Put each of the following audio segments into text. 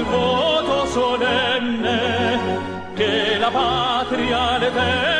Faltemos al voto solemne, que la patria al eterno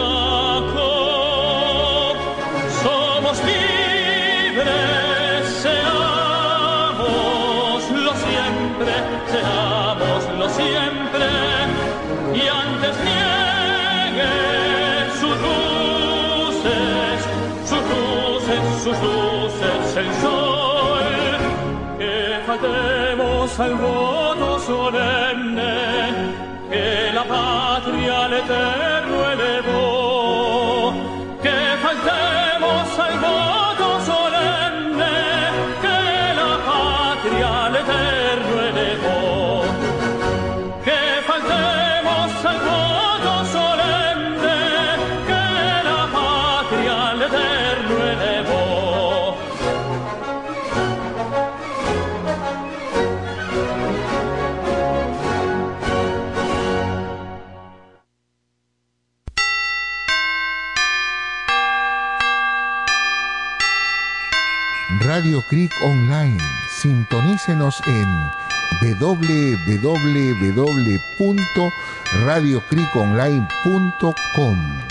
pensa voto solenne che la patria le terre Creek Online. Sintonícenos en www.radiocreekonline.com.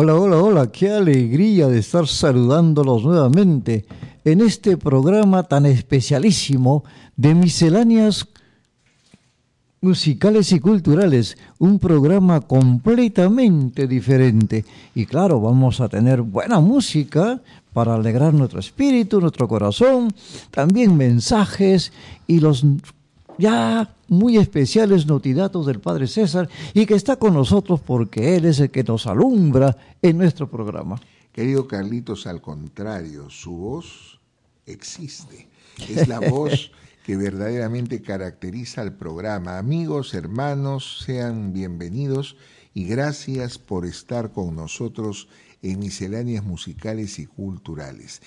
Hola, hola, hola, qué alegría de estar saludándolos nuevamente en este programa tan especialísimo de misceláneas musicales y culturales, un programa completamente diferente. Y claro, vamos a tener buena música para alegrar nuestro espíritu, nuestro corazón, también mensajes y los ya muy especiales notidatos del Padre César y que está con nosotros porque Él es el que nos alumbra en nuestro programa. Querido Carlitos, al contrario, su voz existe. Es la voz que verdaderamente caracteriza al programa. Amigos, hermanos, sean bienvenidos y gracias por estar con nosotros en misceláneas musicales y culturales.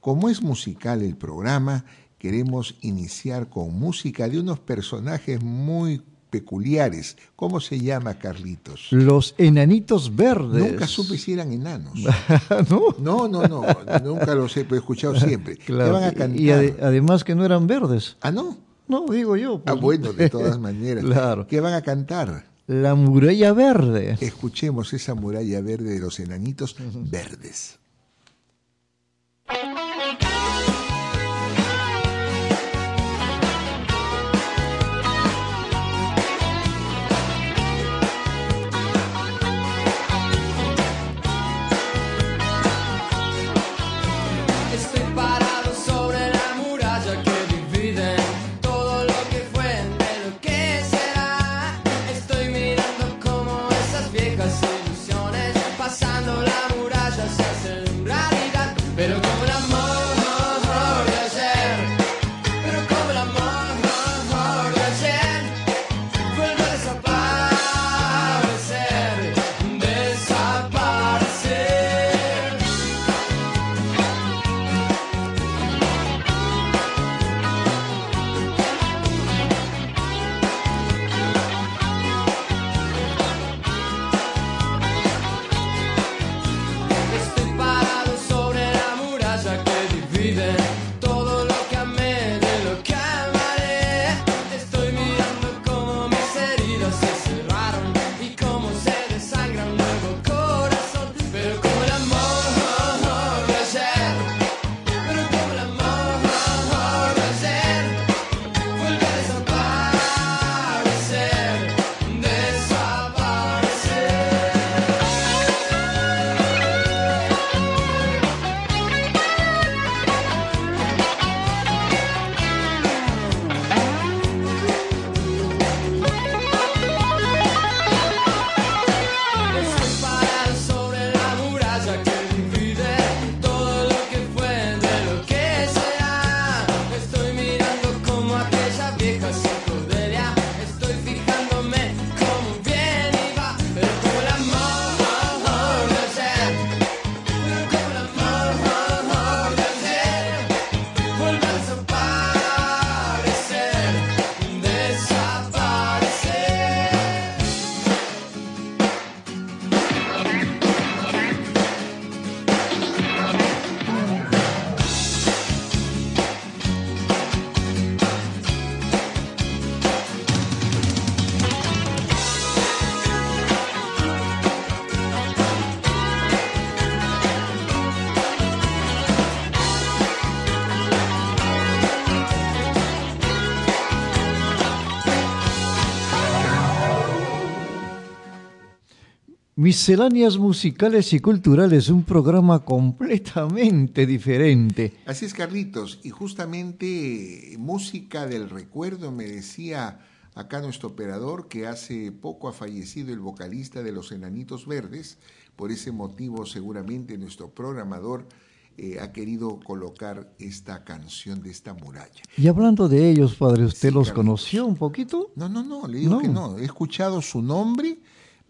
Como es musical el programa, queremos iniciar con música de unos personajes muy peculiares. ¿Cómo se llama, Carlitos? Los enanitos verdes. Nunca supe si eran enanos. ¿No? No, no, no, nunca los he escuchado siempre. Claro, ¿Qué van a cantar? Y ade- además que no eran verdes. Ah, no. No, digo yo. Ah, pues. bueno, de todas maneras. Claro. ¿Qué van a cantar? La muralla verde. Escuchemos esa muralla verde de los enanitos verdes. Misceláneas musicales y culturales, un programa completamente diferente. Así es, Carlitos. Y justamente eh, música del recuerdo me decía acá nuestro operador que hace poco ha fallecido el vocalista de Los Enanitos Verdes. Por ese motivo seguramente nuestro programador eh, ha querido colocar esta canción de esta muralla. Y hablando de ellos, padre, ¿usted Sí, los Carlitos. conoció un poquito? No, no, no, le digo No. que no. He escuchado su nombre,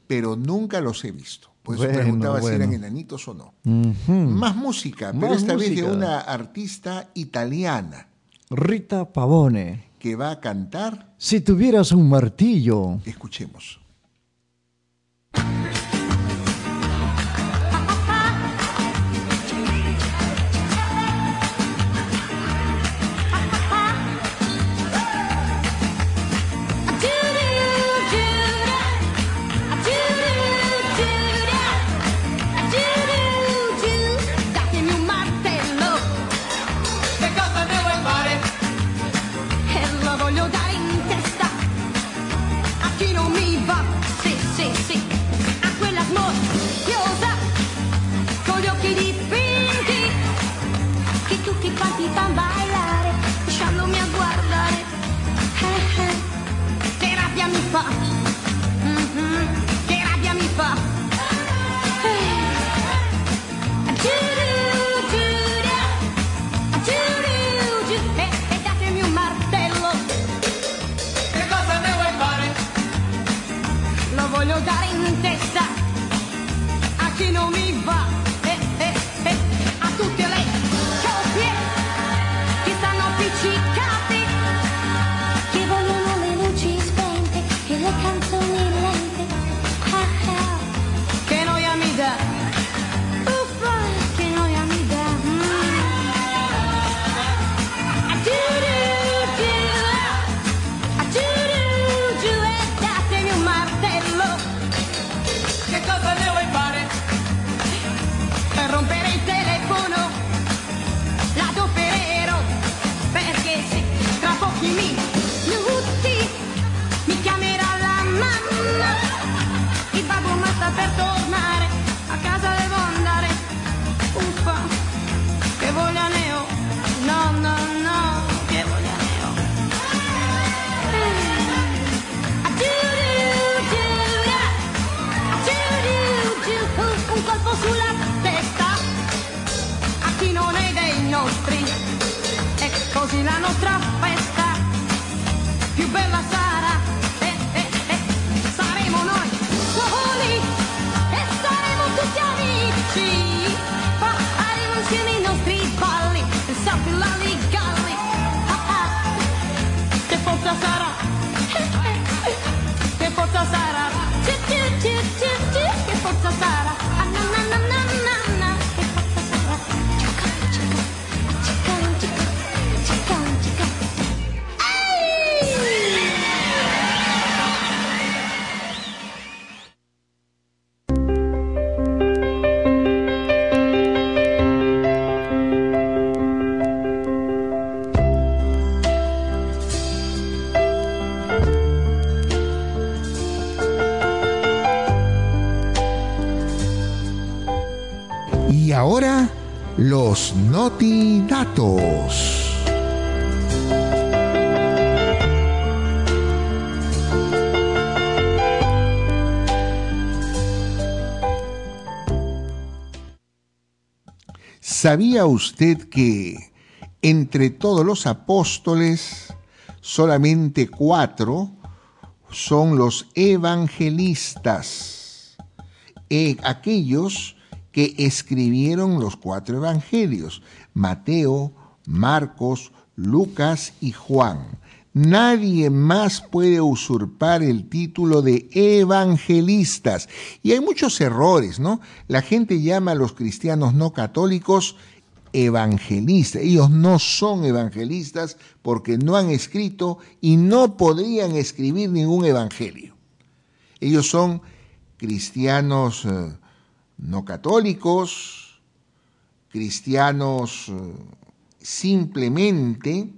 pero nunca los he visto. Por eso Bueno, preguntaba si eran enanitos o no. Más música, pero Más esta vez de una artista italiana Rita Pavone. que va a cantar. Si tuvieras un martillo. Escuchemos. Y ahora, los notidatos. ¿Sabía usted que entre todos los apóstoles, solamente cuatro son los evangelistas? Eh, aquellos que escribieron los cuatro evangelios, Mateo, Marcos, Lucas y Juan. Nadie más puede usurpar el título de evangelistas. Y hay muchos errores, ¿no? La gente llama a los cristianos no católicos evangelistas. Ellos no son evangelistas porque no han escrito y no podrían escribir ningún evangelio. Ellos son cristianos eh, no católicos, cristianos eh, simplemente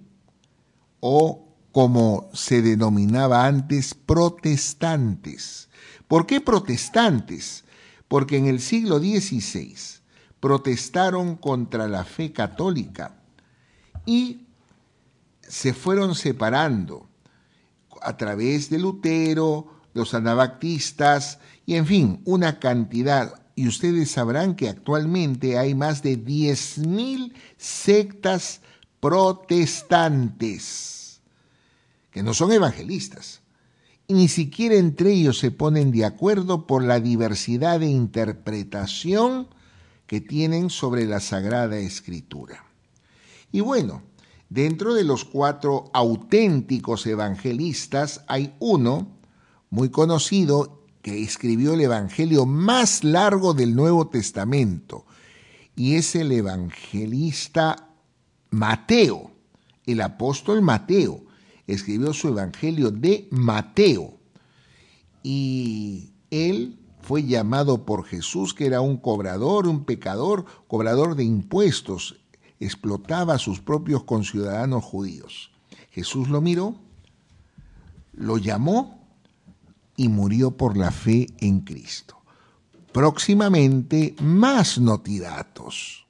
o como se denominaba antes, protestantes. ¿Por qué protestantes? Porque en el siglo XVI protestaron contra la fe católica y se fueron separando a través de Lutero, los anabaptistas y en fin, una cantidad. Y ustedes sabrán que actualmente hay más de 10.000 sectas protestantes que no son evangelistas. Y ni siquiera entre ellos se ponen de acuerdo por la diversidad de interpretación que tienen sobre la Sagrada Escritura. Y bueno, dentro de los cuatro auténticos evangelistas hay uno muy conocido que escribió el evangelio más largo del Nuevo Testamento, y es el evangelista Mateo, el apóstol Mateo, escribió su evangelio de Mateo, y él fue llamado por Jesús, que era un cobrador, un pecador, cobrador de impuestos, explotaba a sus propios conciudadanos judíos. Jesús lo miró, lo llamó y murió por la fe en Cristo. Próximamente más notidatos.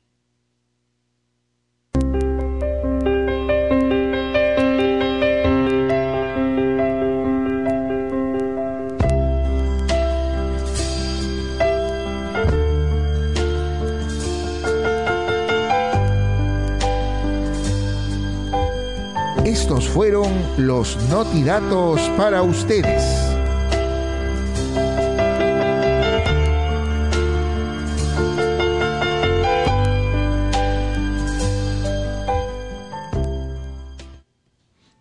Estos fueron los notidatos para ustedes.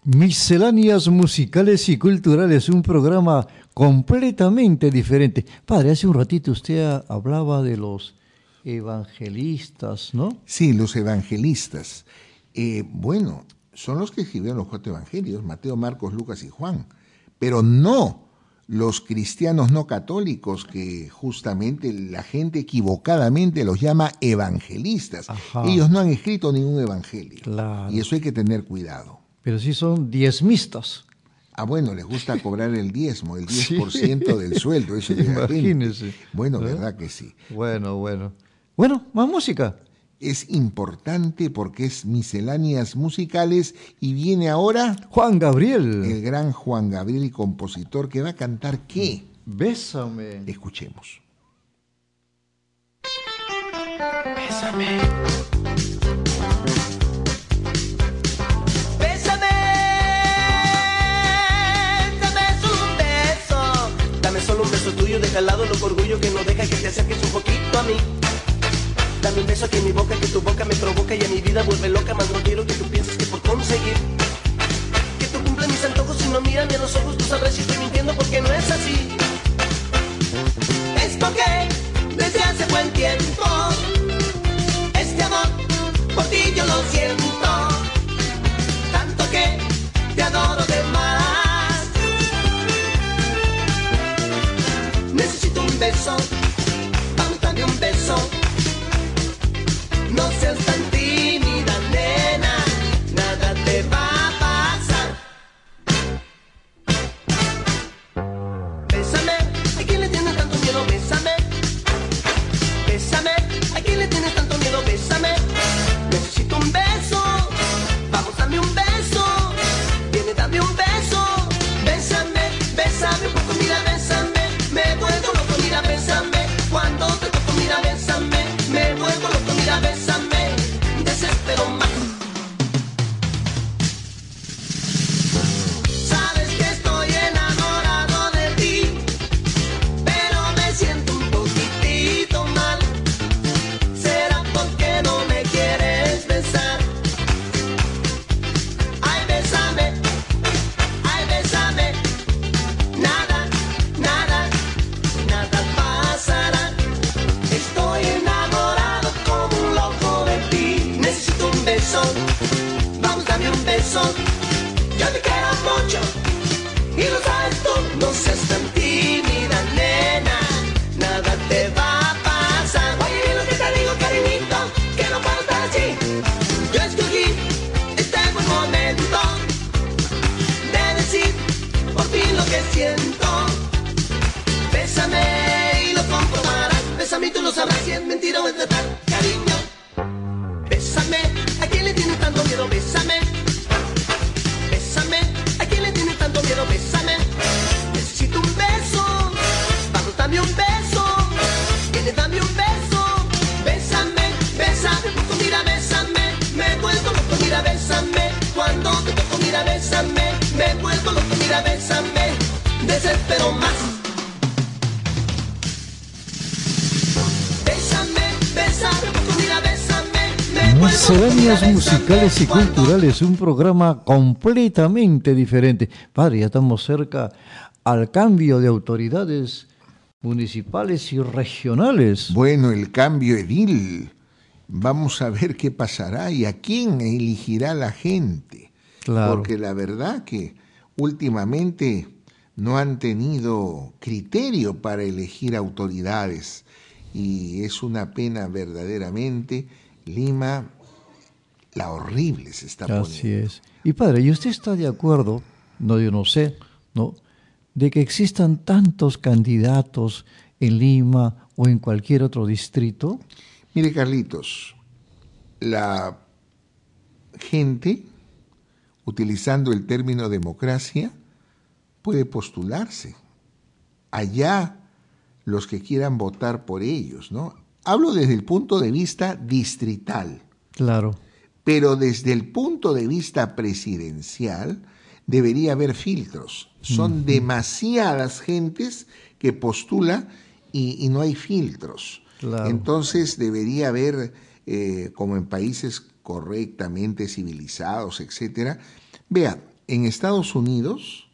Misceláneas musicales y culturales, un programa completamente diferente. Padre, hace un ratito usted hablaba de los evangelistas, ¿no? Sí, los evangelistas. Eh, bueno, son los que escribieron los cuatro evangelios, Mateo, Marcos, Lucas y Juan, pero no los cristianos no católicos que justamente la gente equivocadamente los llama evangelistas. Ajá. Ellos no han escrito ningún evangelio. Claro. Y eso hay que tener cuidado. Pero sí son diezmistas. Ah, bueno, les gusta cobrar el diezmo, el Sí. 10% del sueldo. Eso. Imagínese. Bueno, ¿Eh? verdad que sí. Bueno, bueno. Bueno, más música. Es importante porque es misceláneas musicales y viene ahora Juan Gabriel. el gran Juan Gabriel y compositor que va a cantar qué? Bésame. Escuchemos. Tuyo deja al lado el loco orgullo que no deja que te acerques un poquito a mí. Dame un beso aquí en mi boca, que tu boca me provoca y a mi vida vuelve loca, más no quiero que tú pienses que por conseguir que tú cumples mis antojos y no mírame a los ojos, tú sabrás si estoy mintiendo porque no es así. Es porque desde hace buen tiempo Lo sabrás si es mentira o es verdad, Misceláneas musicales y culturales, un programa completamente diferente. Padre, ya estamos cerca al cambio de autoridades municipales y regionales. Bueno, el cambio edil. Vamos a ver qué pasará y a quién elegirá la gente. Claro. Porque la verdad que últimamente no han tenido criterio para elegir autoridades y es una pena verdaderamente. Lima, la horrible se está Así poniendo. es. Y padre, ¿y usted está de acuerdo, no yo no sé, ¿no? De que existan tantos candidatos en Lima o en cualquier otro distrito? Mire, Carlitos, la gente, utilizando el término democracia, puede postularse. Allá los que quieran votar por ellos, ¿no? Hablo desde el punto de vista distrital, Claro. Pero desde el punto de vista presidencial debería haber filtros. Son demasiadas gentes que postula y, y no hay filtros. Claro. Entonces debería haber, eh, como en países correctamente civilizados, etcétera. Vea, en Estados Unidos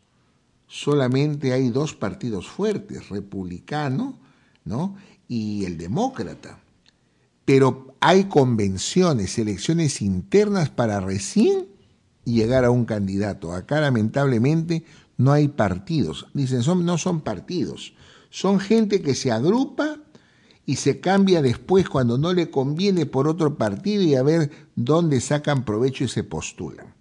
solamente hay dos partidos fuertes, republicano, ¿no? y el demócrata. Pero hay convenciones, elecciones internas para recién llegar a un candidato. Acá lamentablemente no hay partidos. Dicen, son, no son partidos. Son gente que se agrupa y se cambia después cuando no le conviene por otro partido y a ver dónde sacan provecho y se postulan.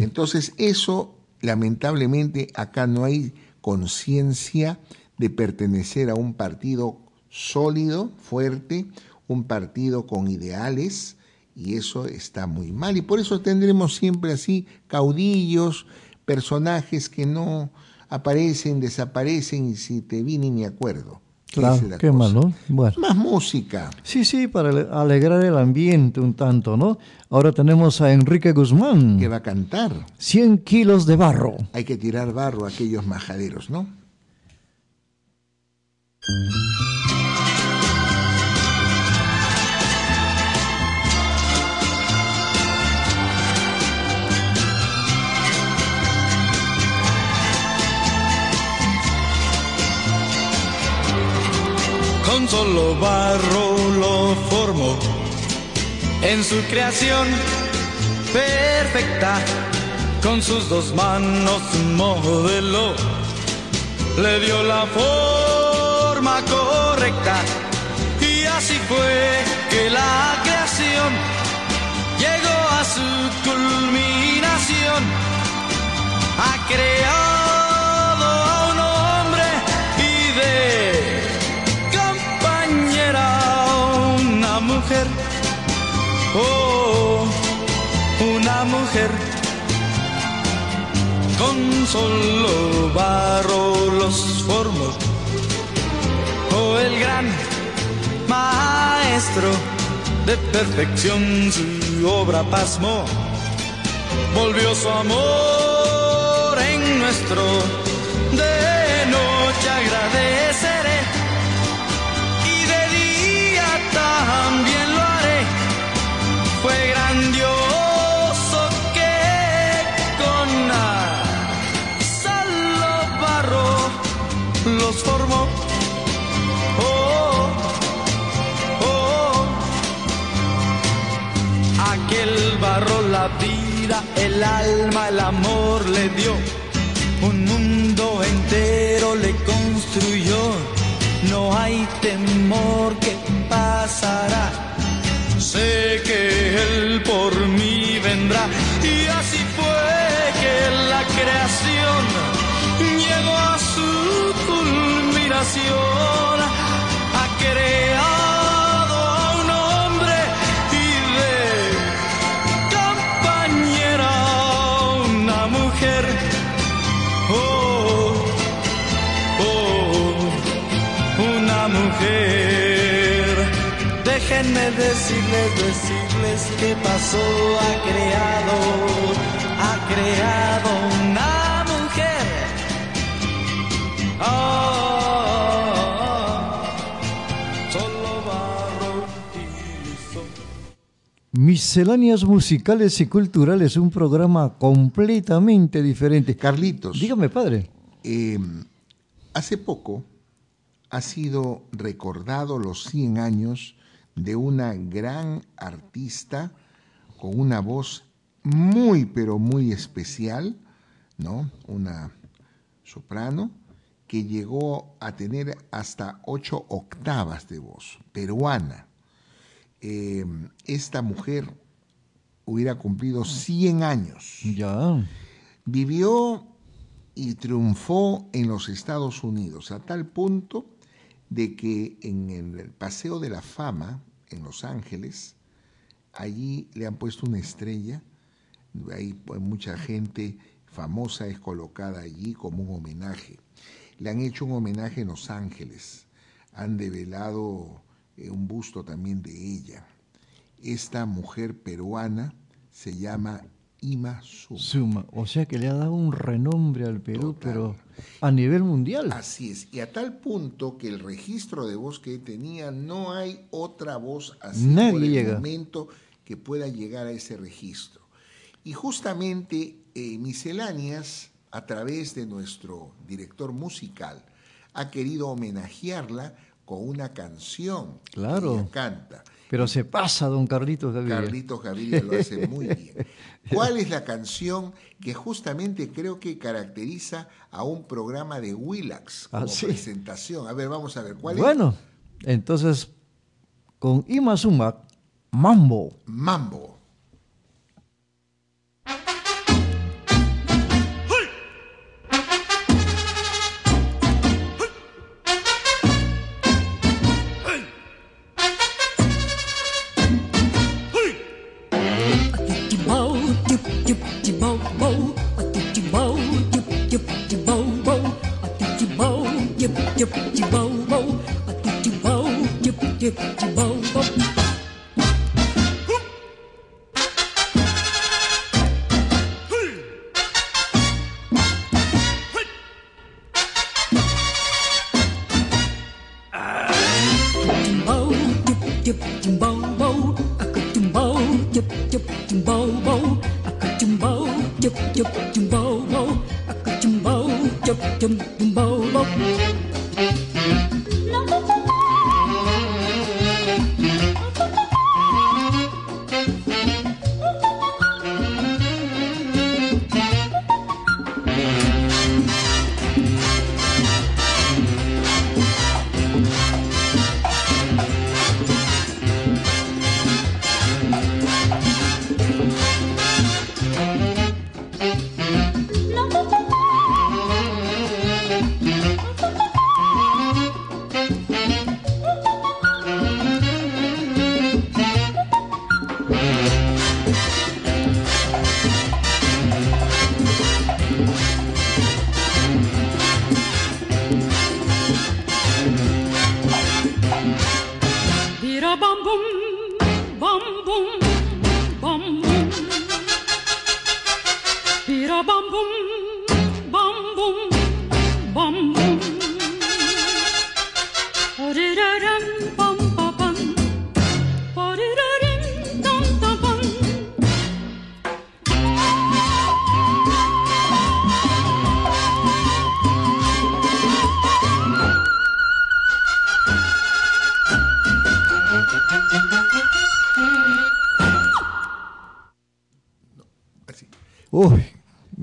Entonces eso, lamentablemente, acá no hay conciencia de pertenecer a un partido sólido, fuerte, un partido con ideales, y eso está muy mal. Y por eso tendremos siempre así caudillos, personajes que no aparecen, desaparecen, y si te vi ni me acuerdo. Claro, qué cosa. mal, ¿no? Bueno. Más música. Sí, sí, para ale- alegrar el ambiente un tanto, ¿no? Ahora tenemos a Enrique Guzmán. que va a cantar. 100 kilos de barro. Hay que tirar barro a aquellos majaderos, ¿no? Solo barro lo formó en su creación perfecta. Con sus dos manos modeló, le dio la forma correcta. Y así fue que la creación llegó a su culminación. Ha creado Oh, una mujer. Con solo barro los formó. Oh, el gran maestro de perfección su obra pasmó. Volvió su amor en nuestro los formó. Oh, oh, aquel barro la vida, el alma, el amor le dio. Un mundo entero le construyó. No hay temor que pasará. Sé que Él por mí vendrá. Y así fue que la creación Ha creado a un hombre y de compañera una mujer. Oh, oh, una mujer. Déjenme decirles, decirles que pasó, ha creado, ha creado una mujer. Ah, Misceláneas musicales y culturales, un programa completamente diferente. Carlitos, Dígame, padre. eh, hace poco ha sido recordado los 100 años de una gran artista con una voz muy, pero muy especial, ¿no? Una soprano que llegó a tener hasta ocho octavas de voz, peruana. Eh, esta mujer hubiera cumplido 100 años. Ya. Vivió y triunfó en los Estados Unidos a tal punto de que en el Paseo de la Fama en Los Ángeles, allí le han puesto una estrella, hay pues, mucha gente famosa es colocada allí como un homenaje. Le han hecho un homenaje en Los Ángeles, han develado eh, un busto también de ella. Esta mujer peruana se llama Ima Suma. Suma. O sea que le ha dado un renombre al Perú, Total. pero a nivel mundial. Así es, y a tal punto que el registro de voz que tenía, no hay otra voz así Nadie por el llega. momento que pueda llegar a ese registro. Y justamente eh, Misceláneas, a través de nuestro director musical, ha querido homenajearla con una canción Claro. que ella canta. Pero se pasa, don Carlitos Gaviria. Carlitos Gaviria lo hace muy bien. ¿Cuál es la canción que justamente creo que caracteriza a un programa de Willax como Ah, sí. presentación? A ver, vamos a ver, ¿cuál es? Bueno, entonces, con Ima Suma, Mambo. Mambo.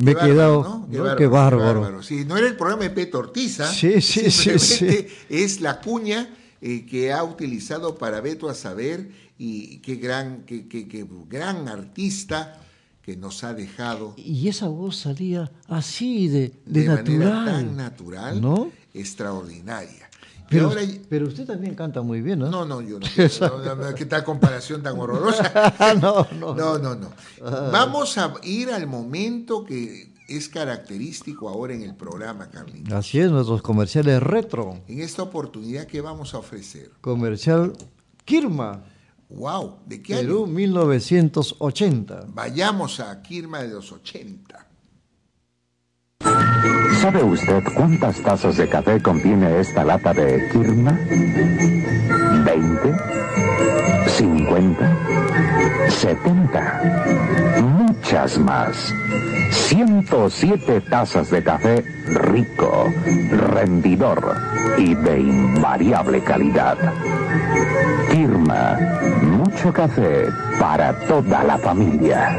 Me he quedado. bárbaro, ¿no? Qué bárbaro. Sí, no era el programa de Peto Ortiza. Sí, sí, sí, simplemente Es la cuña eh, que ha utilizado para Beto a saber y qué gran, qué, qué- qué gran artista que nos ha dejado Y esa voz salía así de, de, de, manera natural. tan natural, ¿no? extraordinaria. Pero, ahora- pero usted también canta muy bien, ¿no? no, no, yo no, no, no, no, ¿qué tal comparación tan horrorosa? no, no. No, no, no. Vamos a ir al momento que es característico ahora en el programa, Carlito. Así es, nuestros comerciales retro. En esta oportunidad, ¿qué vamos a ofrecer? Comercial Kirma, ¡Wow! ¿De qué Perú año? 1980. Vayamos a Kirma de los 80. ¿Sabe usted cuántas tazas de café contiene esta lata de Kirma? ¿20? ¿50? ¿70? Muchas más. 107 tazas de café rico, rendidor y de invariable calidad. Kirma, mucho café para toda la familia.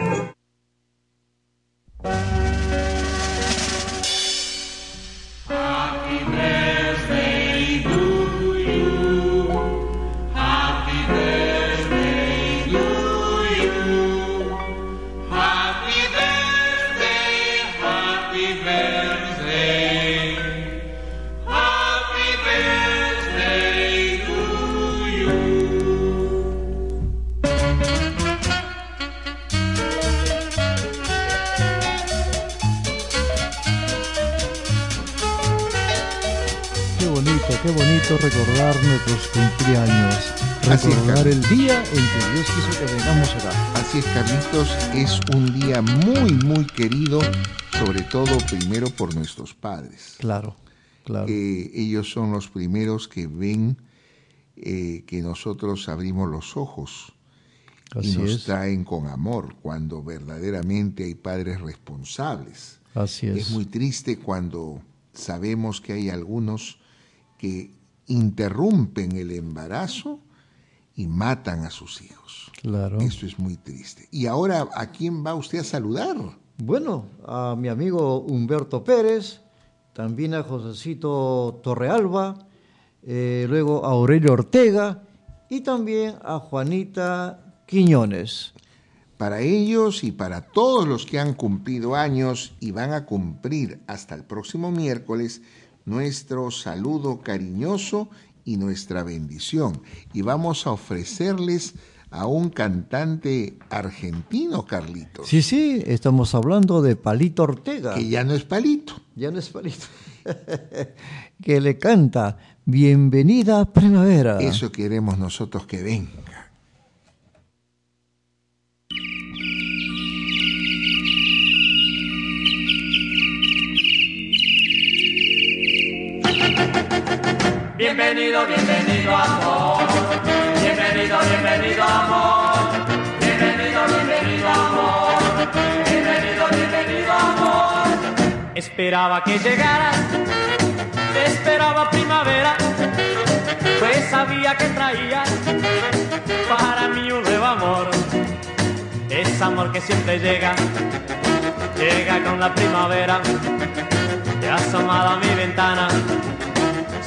Qué bonito recordar nuestros cumpleaños. Es, Recordar Carlos. el día en que Dios quiso que vengamos acá. Así es, Carlitos, es un día muy, muy querido, sobre todo primero por nuestros padres. Claro, claro. Eh, ellos son los primeros que ven eh, que nosotros abrimos los ojos y nos es. traen con amor cuando verdaderamente hay padres responsables. Así es. Es muy triste cuando sabemos que hay algunos que interrumpen el embarazo y matan a sus hijos. Claro. Eso es muy triste. Y ahora, ¿a quién va usted a saludar? Bueno, a mi amigo Humberto Pérez, también a Josecito Torrealba, eh, luego a Aurelio Ortega y también a Juanita Quiñones. Para ellos y para todos los que han cumplido años y van a cumplir hasta el próximo miércoles, nuestro saludo cariñoso y nuestra bendición. Y vamos a ofrecerles a un cantante argentino, Carlitos, Sí, sí, estamos hablando de Palito Ortega. que ya no es palito. Ya no es Palito. que le canta Bienvenida Primavera. Eso queremos nosotros que venga. Bienvenido Bienvenido, amor. Bienvenido, bienvenido amor. Bienvenido, bienvenido amor. Bienvenido, bienvenido amor. Esperaba que llegaras, esperaba primavera, pues sabía que traías para mí un nuevo amor. Es amor que siempre llega, llega con la primavera. Te asomado a mi ventana,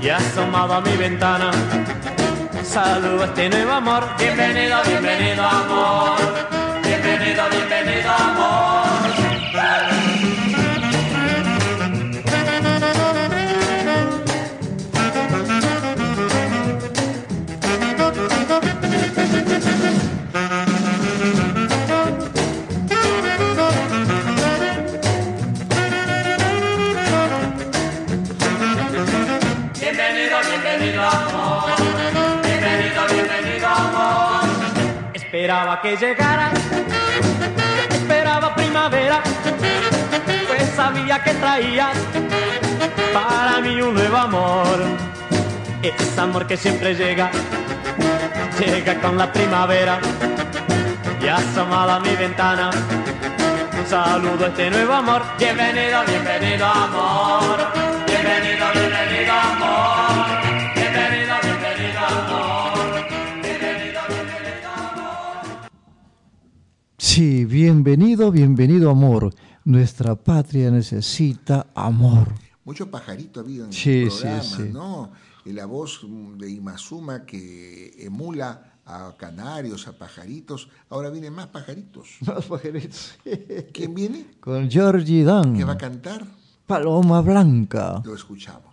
y asomado a mi ventana. Saludo a este nuevo amor. Bienvenido, bienvenido amor. Bienvenido, bienvenido amor. Esperaba que llegaras, esperaba primavera, pues sabía que traías para mí un nuevo amor. Es amor que siempre llega, llega con la primavera y asomado a mi ventana. Un saludo a este nuevo amor. Bienvenido, bienvenido amor. Bienvenido, bienvenido Sí, bienvenido, bienvenido amor. Nuestra patria necesita amor. Mucho pajarito ha habido en Sí, el sí, programa, sí. ¿no? Y la voz de Imazuma que emula a canarios, a pajaritos. Ahora vienen más pajaritos. Más pajaritos. ¿Quién viene? Con Georgie Dan. ¿Qué va a cantar? Paloma Blanca. Lo escuchamos.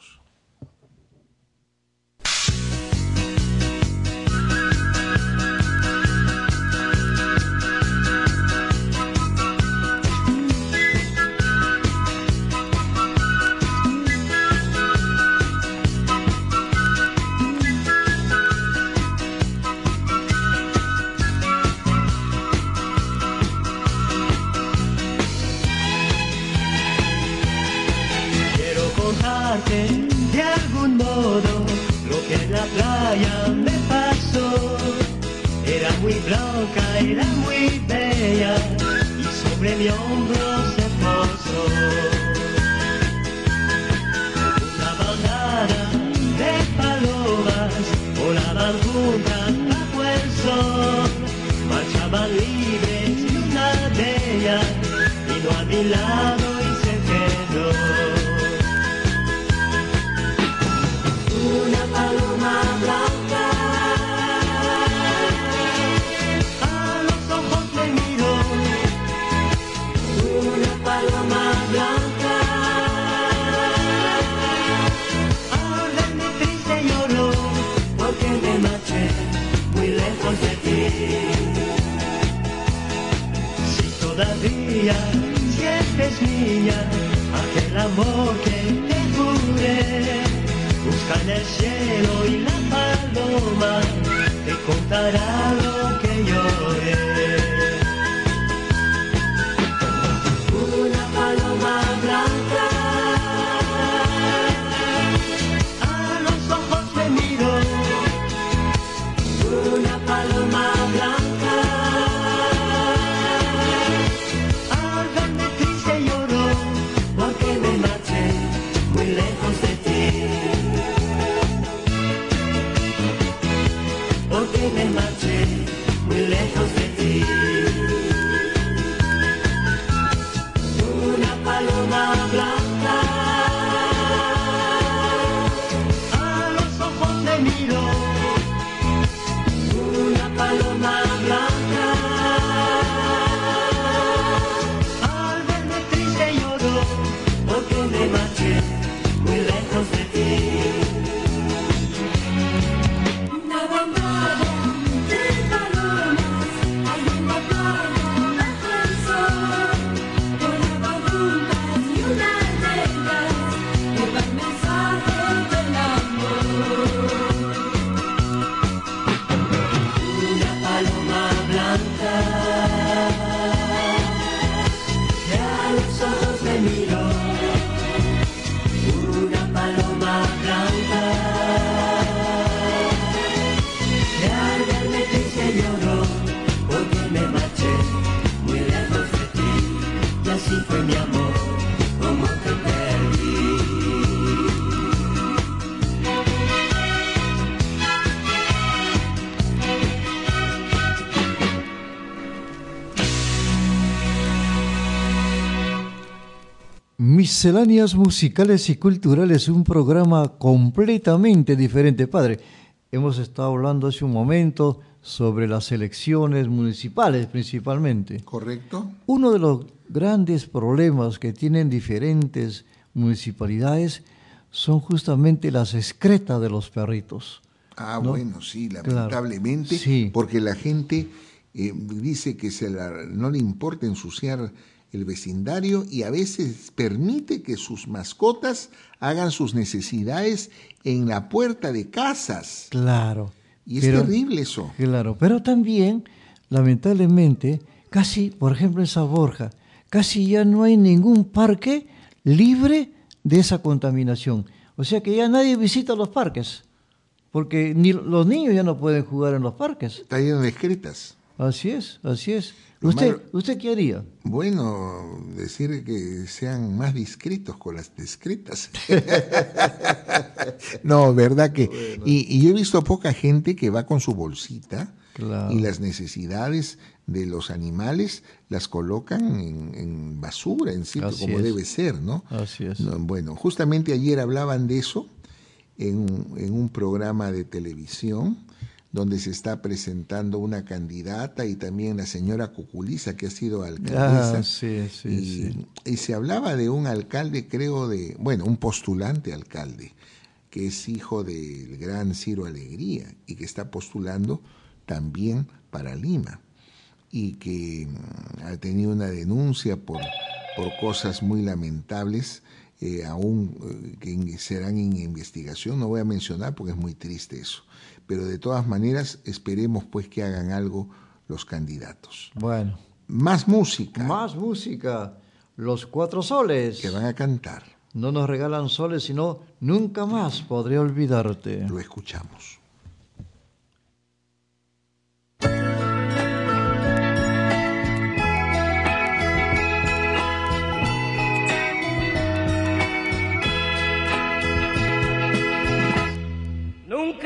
Misceláneas musicales y culturales, un programa completamente diferente. Padre, hemos estado hablando hace un momento sobre las elecciones municipales principalmente. ¿Correcto? Uno de los grandes problemas que tienen diferentes municipalidades son justamente las excretas de los perritos. Ah, ¿no? bueno, sí, Claro. lamentablemente, Sí. porque la gente eh, dice que se la- no le importa ensuciar el vecindario y a veces permite que sus mascotas hagan sus necesidades en la puerta de casas. Claro. Y es terrible eso. Claro, pero también, lamentablemente, casi, por ejemplo, en Saborja, casi ya no hay ningún parque libre de esa contaminación. O sea que ya nadie visita los parques, porque ni los niños ya no pueden jugar en los parques. Está lleno de excretas. Así es, así es. ¿Usted, ¿Usted qué haría? Bueno, decir que sean más discretos con las discretas. no, verdad que... Y, y yo he visto poca gente que va con su bolsita Claro. y las necesidades de los animales las colocan en, en basura, en sitio Así como es. debe ser, ¿no? Así es. No, bueno, justamente ayer hablaban de eso en, en un programa de televisión donde se está presentando una candidata y también la señora Cuculiza que ha sido alcaldesa. Ah, sí, sí, y, sí. y se hablaba de un alcalde, creo, de, bueno, un postulante alcalde, que es hijo del gran Ciro Alegría y que está postulando también para Lima y que mm, ha tenido una denuncia por, por cosas muy lamentables, eh, aún eh, que serán en investigación, no voy a mencionar porque es muy triste eso, pero de todas maneras esperemos pues que hagan algo los candidatos. Bueno, Más música más música. Los cuatro soles. que van a cantar, No nos regalan soles, sino nunca más podré olvidarte. lo escuchamos.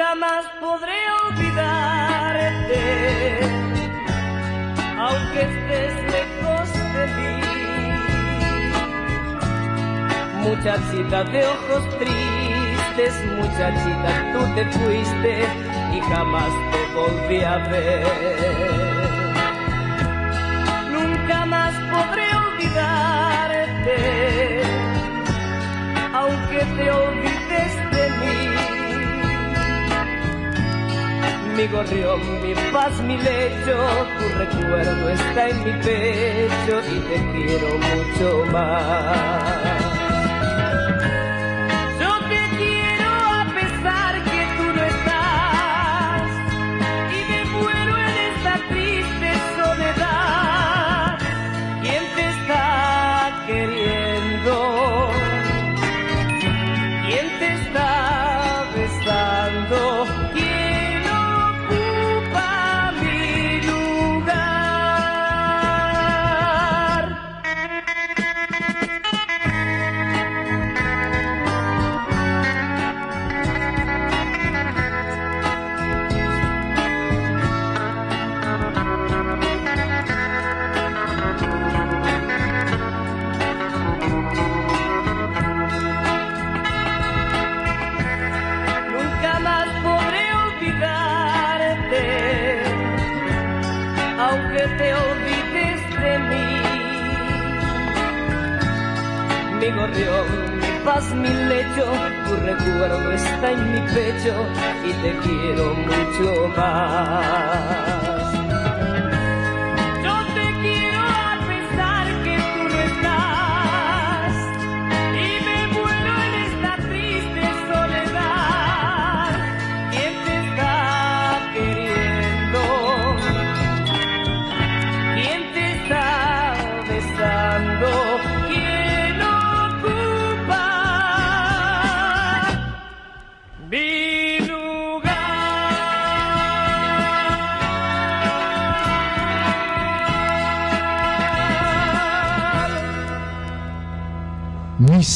Nunca más podré olvidarte, aunque estés lejos de mí. Muchachita de ojos tristes, muchachita, tú te fuiste y jamás te volví a ver. Nunca más podré olvidarte, aunque te olvides mi gorrión, mi paz, mi lecho, tu recuerdo está en mi pecho y te quiero mucho más. Mi lecho, tu recuerdo está en mi pecho y te quiero mucho más.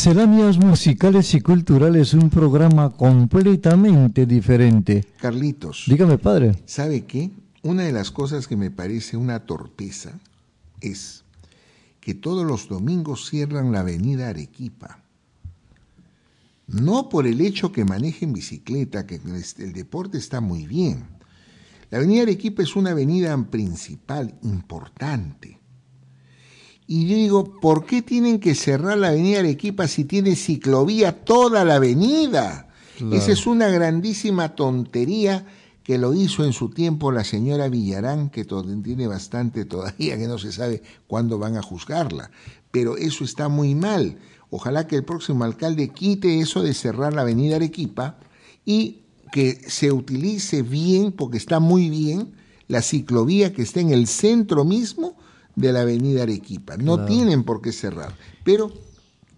Misceláneas musicales y culturales, un programa completamente diferente. Carlitos, Dígame, padre. ¿sabe qué? Una de las cosas que me parece una torpeza es que todos los domingos cierran la avenida Arequipa. No por el hecho que manejen bicicleta, que el deporte está muy bien. La avenida Arequipa es una avenida principal importante. Y yo digo, ¿por qué tienen que cerrar la avenida Arequipa si tiene ciclovía toda la avenida? Claro. Esa es una grandísima tontería que lo hizo en su tiempo la señora Villarán, que tiene bastante todavía, que no se sabe cuándo van a juzgarla. Pero eso está muy mal. Ojalá que el próximo alcalde quite eso de cerrar la avenida Arequipa y que se utilice bien, porque está muy bien, la ciclovía que está en el centro mismo de la avenida Arequipa. No Claro. tienen por qué cerrar, pero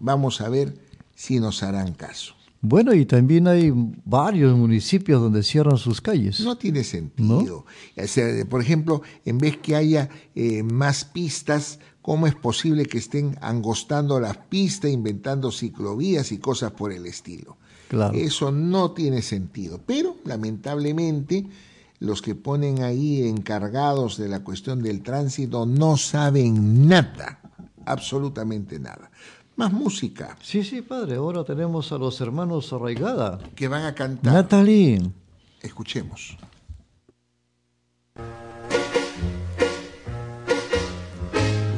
vamos a ver si nos harán caso. Bueno, y también hay varios municipios donde cierran sus calles. No tiene sentido. O sea, por ejemplo, en vez que haya eh, más pistas, ¿cómo es posible que estén angostando las pistas, inventando ciclovías y cosas por el estilo? Claro. Eso no tiene sentido. Pero, lamentablemente, los que ponen ahí encargados de la cuestión del tránsito no saben nada, absolutamente nada. Más música, Sí, sí, padre. Ahora tenemos a los hermanos Arraigada. que van a cantar. Natalie. Escuchemos.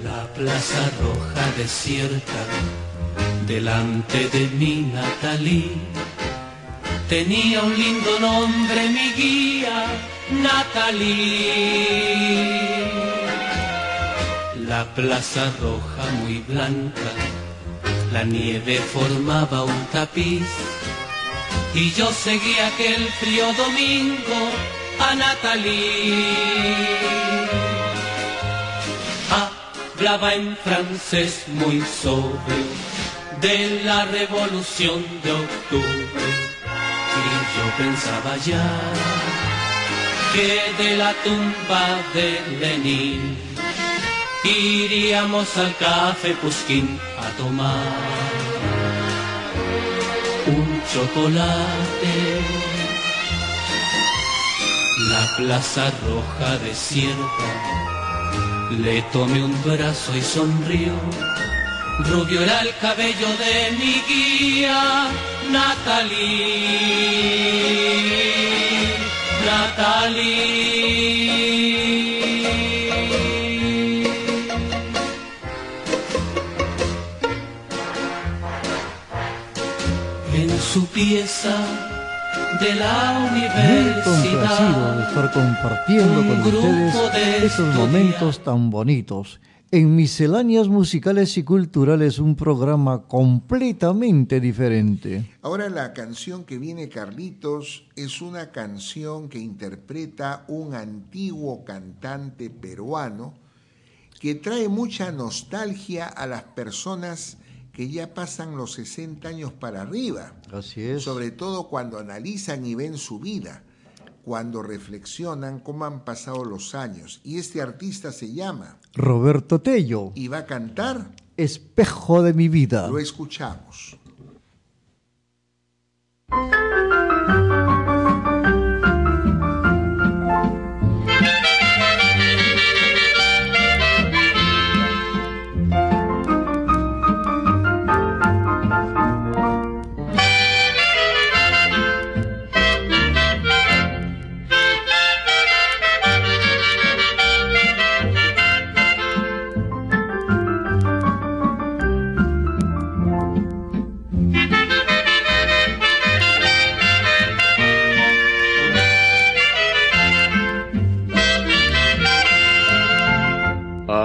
La plaza roja desierta, delante de mi Natalí, tenía un lindo nombre mi guía, Natalí. La plaza roja muy blanca, la nieve formaba un tapiz, y yo seguía aquel frío domingo a Natalí. Hablaba en francés muy sobrio de la revolución de octubre. Yo pensaba ya que de la tumba de Lenin iríamos al café Pusquín a tomar un chocolate. La plaza roja desierta le tomé un brazo y sonrió. Rubio era el cabello de mi guía, Natalie. Natalie. En su pieza de la Muy complacido de universidad. estar compartiendo con ustedes de estos momentos tan bonitos. En Misceláneas Musicales y Culturales, un programa completamente diferente. Ahora la canción que viene Carlitos es una canción que interpreta un antiguo cantante peruano que trae mucha nostalgia a las personas que ya pasan los 60 años para arriba, Así es. sobre todo cuando analizan y ven su vida, cuando reflexionan cómo han pasado los años. Y este artista se llama Roberto Tello, y va a cantar, espejo de mi vida. lo escuchamos.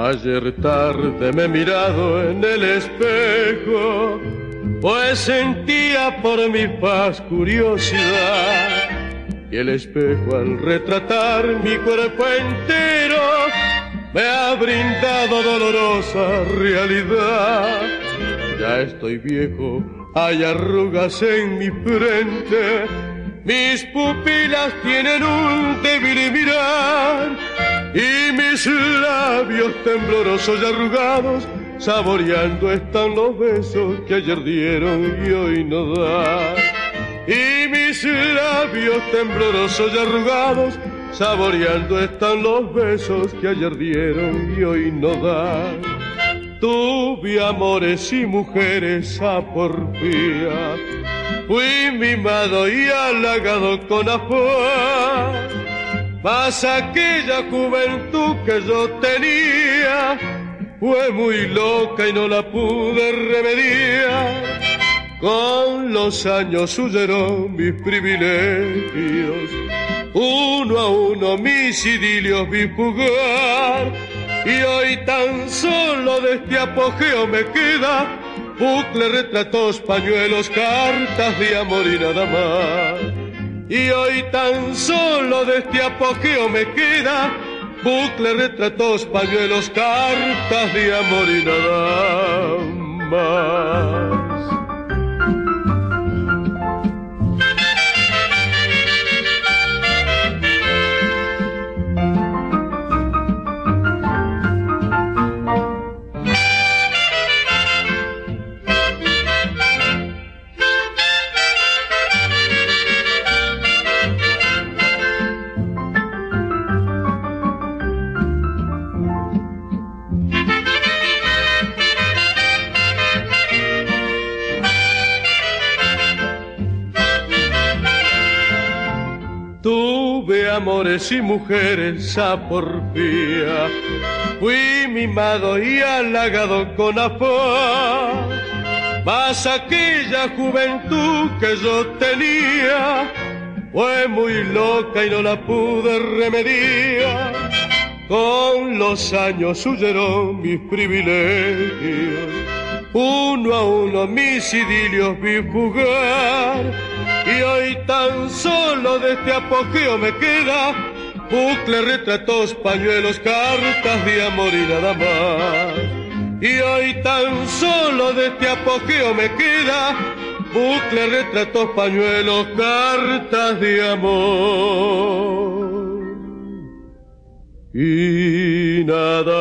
Ayer tarde me he mirado en el espejo, pues sentía por mi paz curiosidad. Y el espejo al retratar mi cuerpo entero me ha brindado dolorosa realidad. Ya estoy viejo, hay arrugas en mi frente, mis pupilas tienen un débil mirar y mis labios temblorosos y arrugados saboreando están los besos que ayer dieron y hoy no dan. Y mis labios temblorosos y arrugados saboreando están los besos que ayer dieron y hoy no dan. Tuve amores y mujeres a porfía, fui mimado y halagado con afán. Mas aquella juventud que yo tenía fue muy loca y no la pude remediar. Con los años huyeron mis privilegios, uno a uno mis idilios vi jugar. Y hoy tan solo de este apogeo me queda bucle, retratos, pañuelos, cartas de amor y nada más. Y hoy tan solo de este apogeo me queda bucle, retratos, pañuelos, cartas de amor y nada más. Amores y mujeres a porfía, fui mimado y halagado con afán. Mas aquella juventud que yo tenía fue muy loca y no la pude remediar. Con los años huyeron mis privilegios, uno a uno mis idilios vi jugar. Y hoy tan solo de este apogeo me queda bucle, retratos, pañuelos, cartas de amor y nada más. Y hoy tan solo de este apogeo me queda bucle, retratos, pañuelos, cartas de amor y nada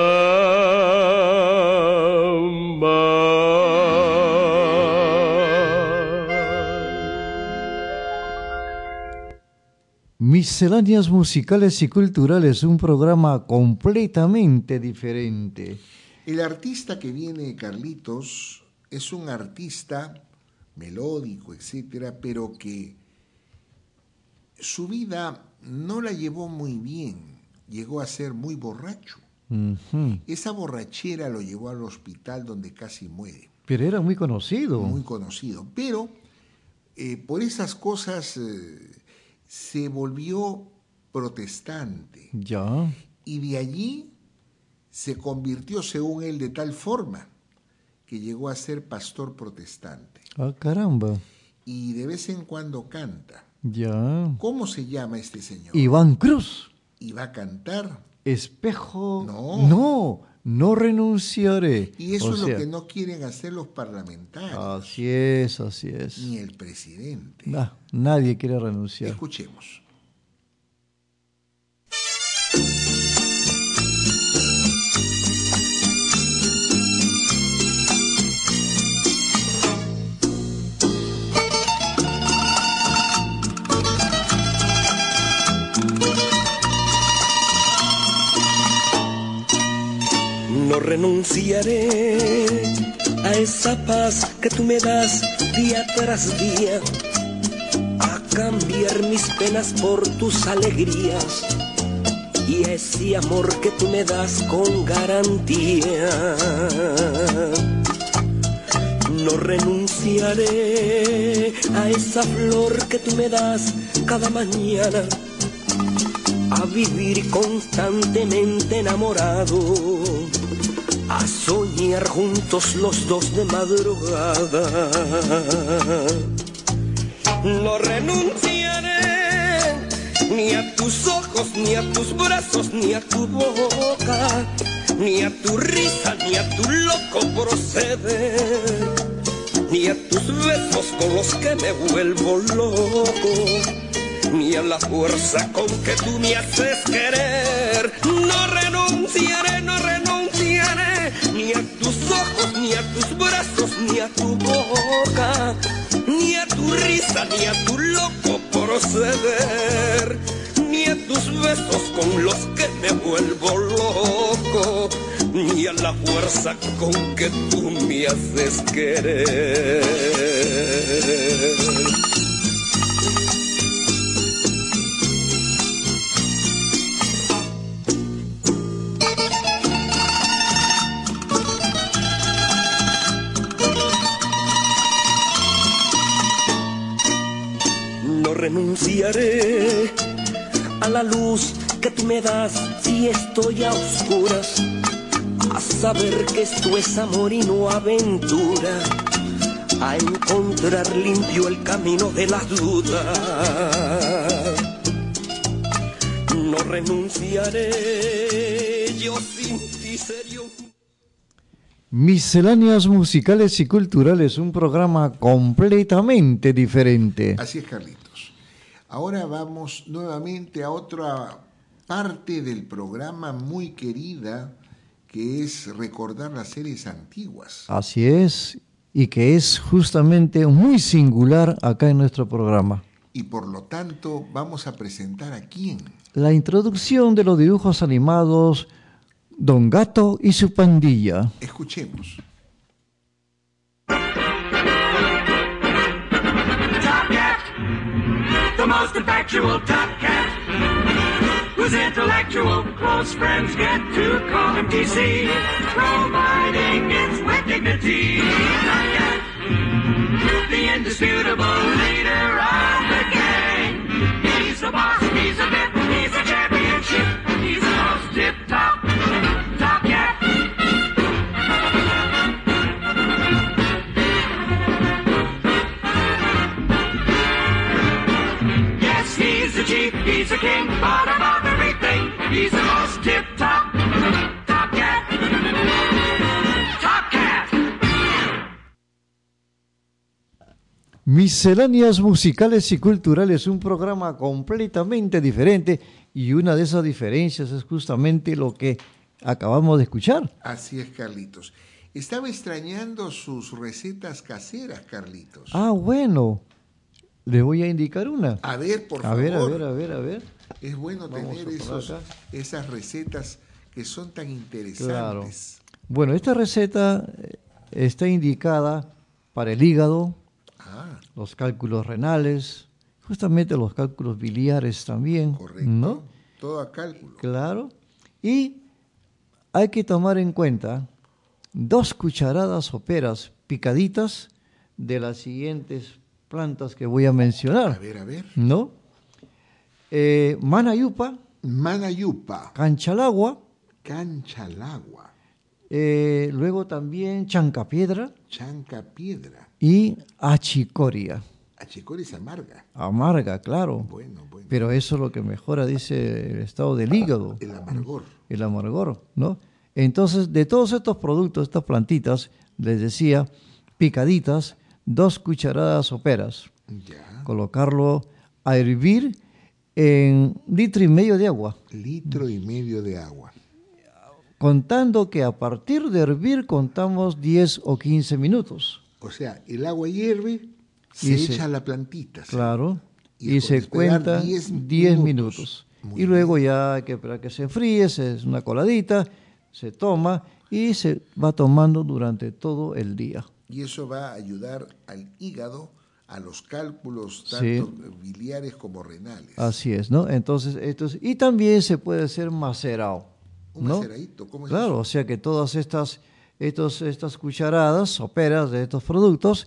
Misceláneas musicales y culturales, un programa completamente diferente. El artista que viene, Carlitos, es un artista melódico, etcétera, pero que su vida no la llevó muy bien, llegó a ser muy borracho. Esa borrachera lo llevó al hospital donde casi muere, Pero era muy conocido. muy conocido. Pero eh, por esas cosas eh, se volvió protestante Ya. y de allí se convirtió, según él, de tal forma que llegó a ser pastor protestante Ah, caramba. y de vez en cuando canta. Ya. ¿Cómo se llama este señor? Iván Cruz. Y va a cantar. Espejo. No. No, no renunciaré. Y eso O es sea, lo que no quieren hacer los parlamentarios, Así es, así es. ni el presidente. Nadie quiere renunciar. Escuchemos. No renunciaré. A esa paz que tú me das día tras día, a cambiar mis penas por tus alegrías. Y ese amor que tú me das con garantía. No renunciaré a esa flor que tú me das cada mañana. A vivir constantemente enamorado, a soñar juntos los dos de madrugada. No renunciaré ni a tus ojos, ni a tus brazos, ni a tu boca, ni a tu risa, ni a tu loco proceder, ni a tus besos con los que me vuelvo loco ni a la fuerza con que tú me haces querer. No renunciaré, no renunciaré, ni a tus ojos, ni a tus brazos, ni a tu boca, ni a tu risa, ni a tu loco proceder, ni a tus besos con los que me vuelvo loco, ni a la fuerza con que tú me haces querer. Renunciaré a la luz que tú me das si estoy a oscuras. A saber que esto es amor y no aventura. A encontrar limpio el camino de la duda. No renunciaré, yo sin ti un Misceláneas musicales y culturales, un programa completamente diferente. Así es, Carlitos. Ahora vamos nuevamente a otra parte del programa muy querida, que es recordar las series antiguas. Así es, y que es justamente muy singular acá en nuestro programa. Y por lo tanto, vamos a presentar a quién. La introducción de los dibujos animados Don Gato y su pandilla. Escuchemos. Most effectual Top Cat, whose intellectual close friends get to call him DC, providing its with dignity. Top Cat, the indisputable leader of the gang. He's the boss, he's a bit, Misceláneas musicales y culturales, un programa completamente diferente y una de esas diferencias es justamente lo que acabamos de escuchar. Así es, Carlitos. Estaba extrañando sus recetas caseras, Carlitos. Ah, bueno, le voy a indicar una. A ver, por A favor. ver, a ver, a ver, a ver. Es bueno Vamos tener esos, esas recetas que son tan Claro. interesantes. Bueno, esta receta eh, está indicada para el hígado, los cálculos renales, justamente los cálculos biliares también, correcto. ¿no? Todo a cálculo. Claro. Y hay que tomar en cuenta dos cucharadas soperas picaditas de las siguientes plantas que voy a mencionar. A ver, a ver. ¿No? Eh, manayupa, Manayupa, canchalagua, canchalagua, eh, luego también chancapiedra chanca piedra. Y achicoria. Achicori es amarga. Amarga, claro. Bueno, bueno. Pero eso es lo que mejora, dice el estado del hígado. El amargor. el amargor, ¿no? Entonces, de todos estos productos, estas plantitas, les decía, picaditas, dos cucharadas soperas. Ya. Colocarlo a hervir en litro y medio de agua, Litro y medio de agua. contando que a partir de hervir contamos 10 o 15 minutos. O sea, el agua hierve, se echa la plantita. ¿sí? Claro. Y se cuenta 10 10 minutos. Y luego ya hay que esperar que se enfríe, se es una coladita, se toma y se va tomando durante todo el día. Y eso va a ayudar al hígado, a los cálculos Sí. tanto biliares como renales. Así es, ¿no? Entonces, esto es- y también se puede hacer macerado. Un ¿no? maceradito, ¿cómo es Claro, eso? o sea que todas estas, estos, estas cucharadas soperas de estos productos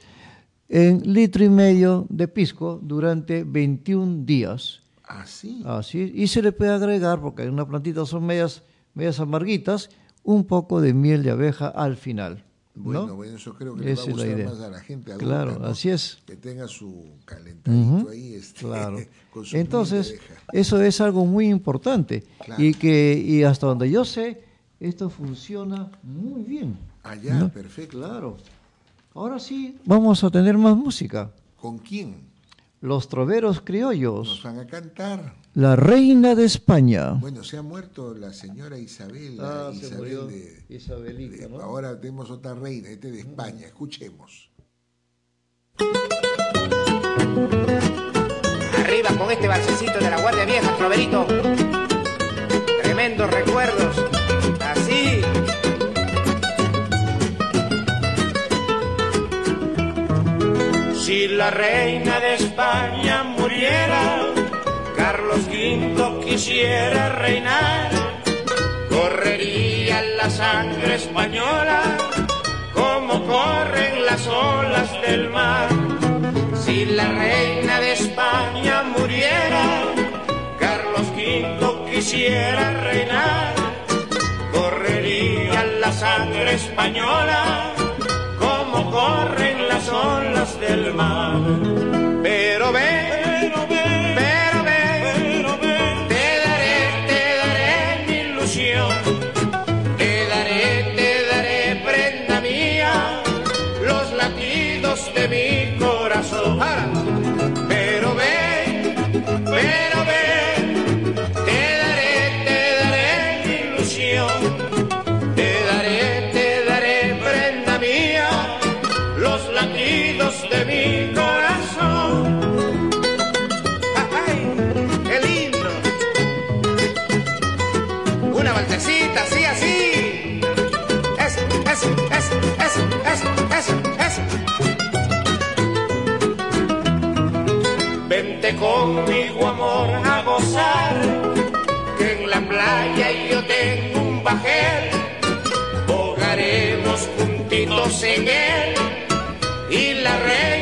en litro y medio de pisco durante 21 días. Así. Así es. Y se le puede agregar, porque hay unas plantitas son medias, medias amarguitas, un poco de miel de abeja al final. ¿no? Bueno, bueno, eso creo que le va a gustar más a la gente adulta. Claro, ¿no? así es. Que tenga su calentadito Ujú, ahí, este, Claro. con su Entonces, eso es algo muy importante. Claro. Y que y hasta donde yo sé, esto funciona muy bien. Allá, ¿no? Ah, perfecto. Claro. Ahora sí, vamos a tener más música. ¿Con quién? Los troveros Nos criollos. van a cantar. La reina de España. Bueno, se ha muerto la señora Isabel. Ah, se Isabel murió de, Isabelita, de- ¿no? Ahora tenemos otra reina, este de España. Escuchemos. arriba con este balsecito de la Guardia Vieja, Troverito. Tremendos recuerdos. Si la reina de España muriera, Carlos V quisiera reinar, correría la sangre española como corren las olas del mar. Si la reina de España muriera, Carlos V quisiera reinar, correría la sangre española como corren olas del mar. Pero ve, Vente conmigo, amor, a gozar, que en la playa yo tengo un bajel, bogaremos juntitos en él, y la reina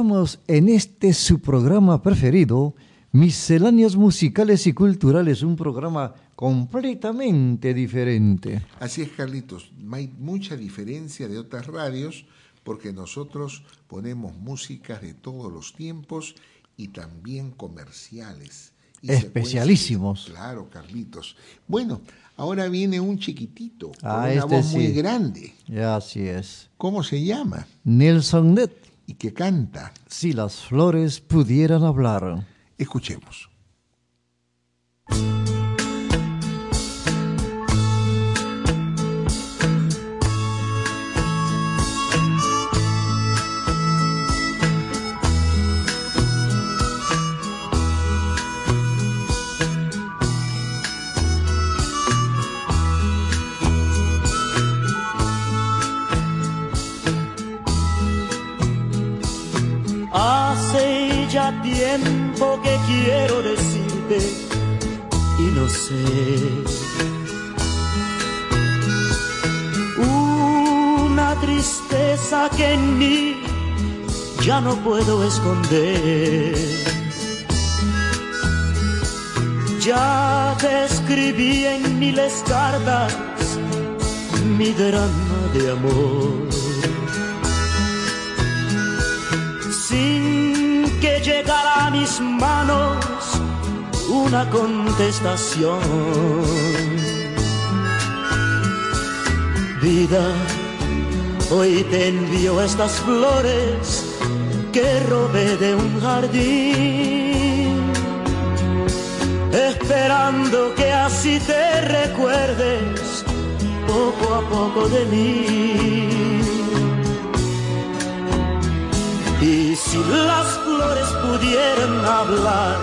Estamos en este su programa preferido, Misceláneas Musicales y Culturales, un programa completamente diferente. Así es, Carlitos. Hay mucha diferencia de otras radios porque nosotros ponemos músicas de todos los tiempos y también comerciales. y Especialísimos. Claro, Carlitos. Bueno, ahora viene un chiquitito con Ah, una este voz sí. muy grande. Así es. ¿Cómo se llama? Nelson Net. ¿Y que canta? Si las flores pudieran hablar. Escuchemos. Tiempo que quiero decirte y no sé. Una tristeza que en mí ya no puedo esconder. Ya te escribí en miles cartas mi drama de amor. sin que llegara a mis manos una contestación. Vida, hoy te envío estas flores que robé de un jardín, esperando que así te recuerdes poco a poco de mí. Y si las flores pudieran hablar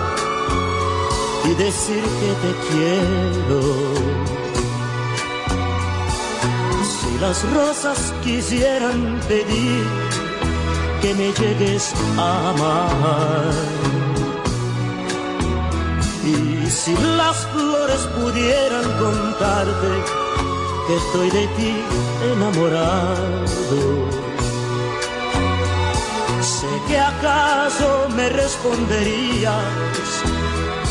y decir que te quiero, si las rosas quisieran pedir que me llegues a amar, y si las flores pudieran contarte que estoy de ti enamorado, Pensé que acaso me responderías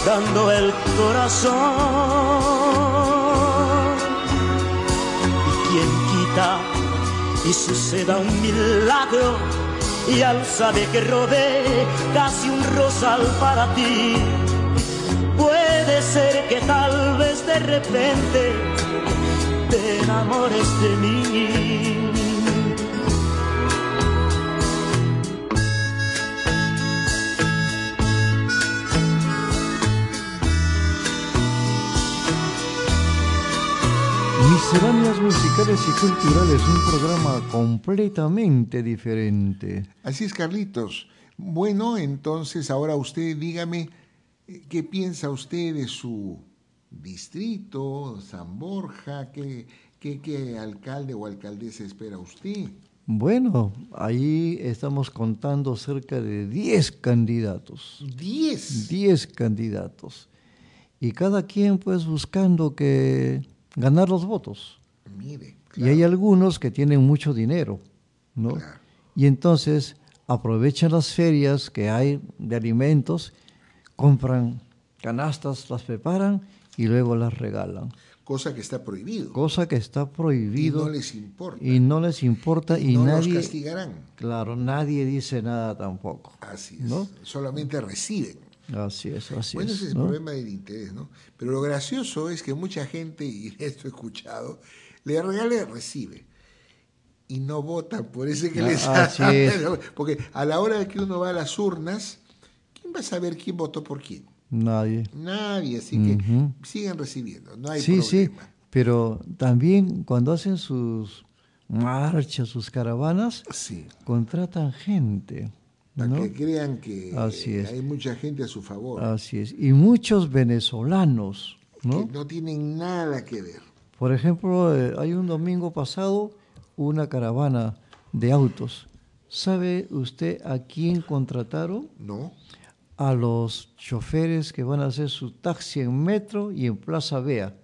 dando el corazón. ¿Y quién quita y suceda un milagro? Y al saber que rodé casi un rosal para ti, puede ser que tal vez de repente te enamores de mí. Misceláneas musicales y culturales, un programa completamente diferente. Así es, Carlitos. Bueno, entonces ahora usted dígame eh, qué piensa usted de su distrito, San Borja, qué, qué, qué alcalde o alcaldesa espera usted. Bueno, ahí estamos contando cerca de 10 candidatos. 10. 10 candidatos. Y cada quien pues buscando que ganar los votos. Mire, Y hay algunos que tienen mucho dinero, ¿no? Y entonces aprovechan las ferias que hay de alimentos, compran canastas, las preparan y luego las regalan. cosa que está prohibido. Cosa que está prohibido. Y no les importa. Y no les importa y, no nadie... los castigarán. Claro, nadie dice nada tampoco. Así es. ¿no? Solamente reciben. Así es, así Bueno, es. ese es el ¿no? problema del interés, ¿no? Pero lo gracioso es que mucha gente, y esto he escuchado, le regala y recibe. Y no votan por ese que Ah, les así es. Porque a la hora de que uno va a las urnas, ¿quién va a saber quién votó por quién? Nadie. Nadie, así que sigan recibiendo, no hay sí, problema. sí, pero también cuando hacen sus marchas, sus caravanas, contratan gente. Para ¿no? que crean que Así es. hay mucha gente a su favor, Así es. Y muchos venezolanos, ¿no? que no tienen nada que ver. Por ejemplo, eh, hay un domingo pasado una caravana de autos. ¿Sabe usted a quién contrataron? No. A los choferes que van a hacer su taxi en metro y en Plaza Vea.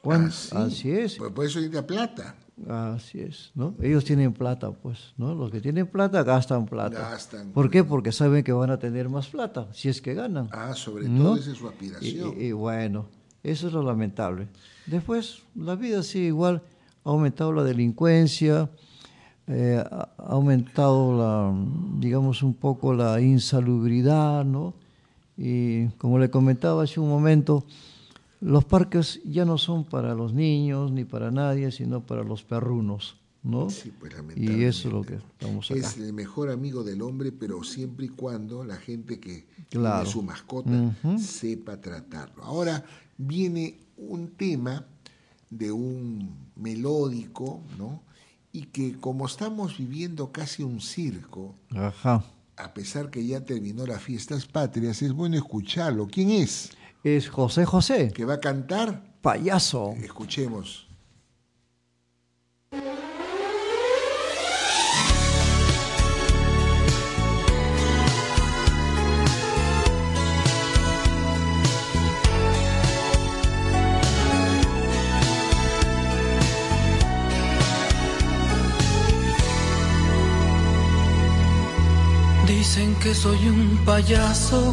¿Cuán- Ah, sí. Así es. Pues por eso necesita plata. Así es, ¿no? Ellos tienen plata, pues, ¿no? Los que tienen plata gastan plata. Gastan. ¿Por qué? Porque saben que van a tener más plata, si es que ganan. Ah, sobre ¿no? todo esa es su aspiración. y- y bueno, eso es lo lamentable. Después, la vida sigue igual, ha aumentado la delincuencia, eh, ha ha aumentado la, digamos, un poco la insalubridad, ¿no? Y como le comentaba hace un momento, los parques ya no son para los niños ni para nadie, sino para los perrunos, ¿no? Sí, pues, y eso es lo que estamos acá. Es el mejor amigo del hombre, pero siempre y cuando la gente que Claro. tiene su mascota sepa tratarlo. Ahora viene un tema de un melódico, ¿no? Y que como estamos viviendo casi un circo, Ajá. a pesar que ya terminó las fiestas patrias, es bueno escucharlo. ¿Quién es? Es José José. ¿Que va a cantar? Payaso. Escuchemos. Dicen que soy un payaso,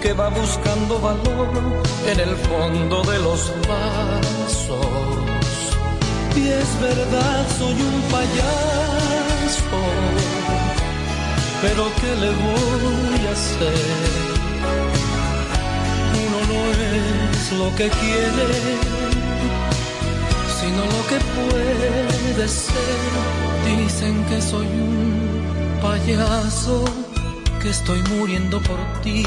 que va buscando valor en el fondo de los vasos. Y es verdad, soy un payaso, pero ¿qué le voy a hacer? Uno no es lo que quiere, sino lo que puede ser. Dicen que soy un payaso, que estoy muriendo por ti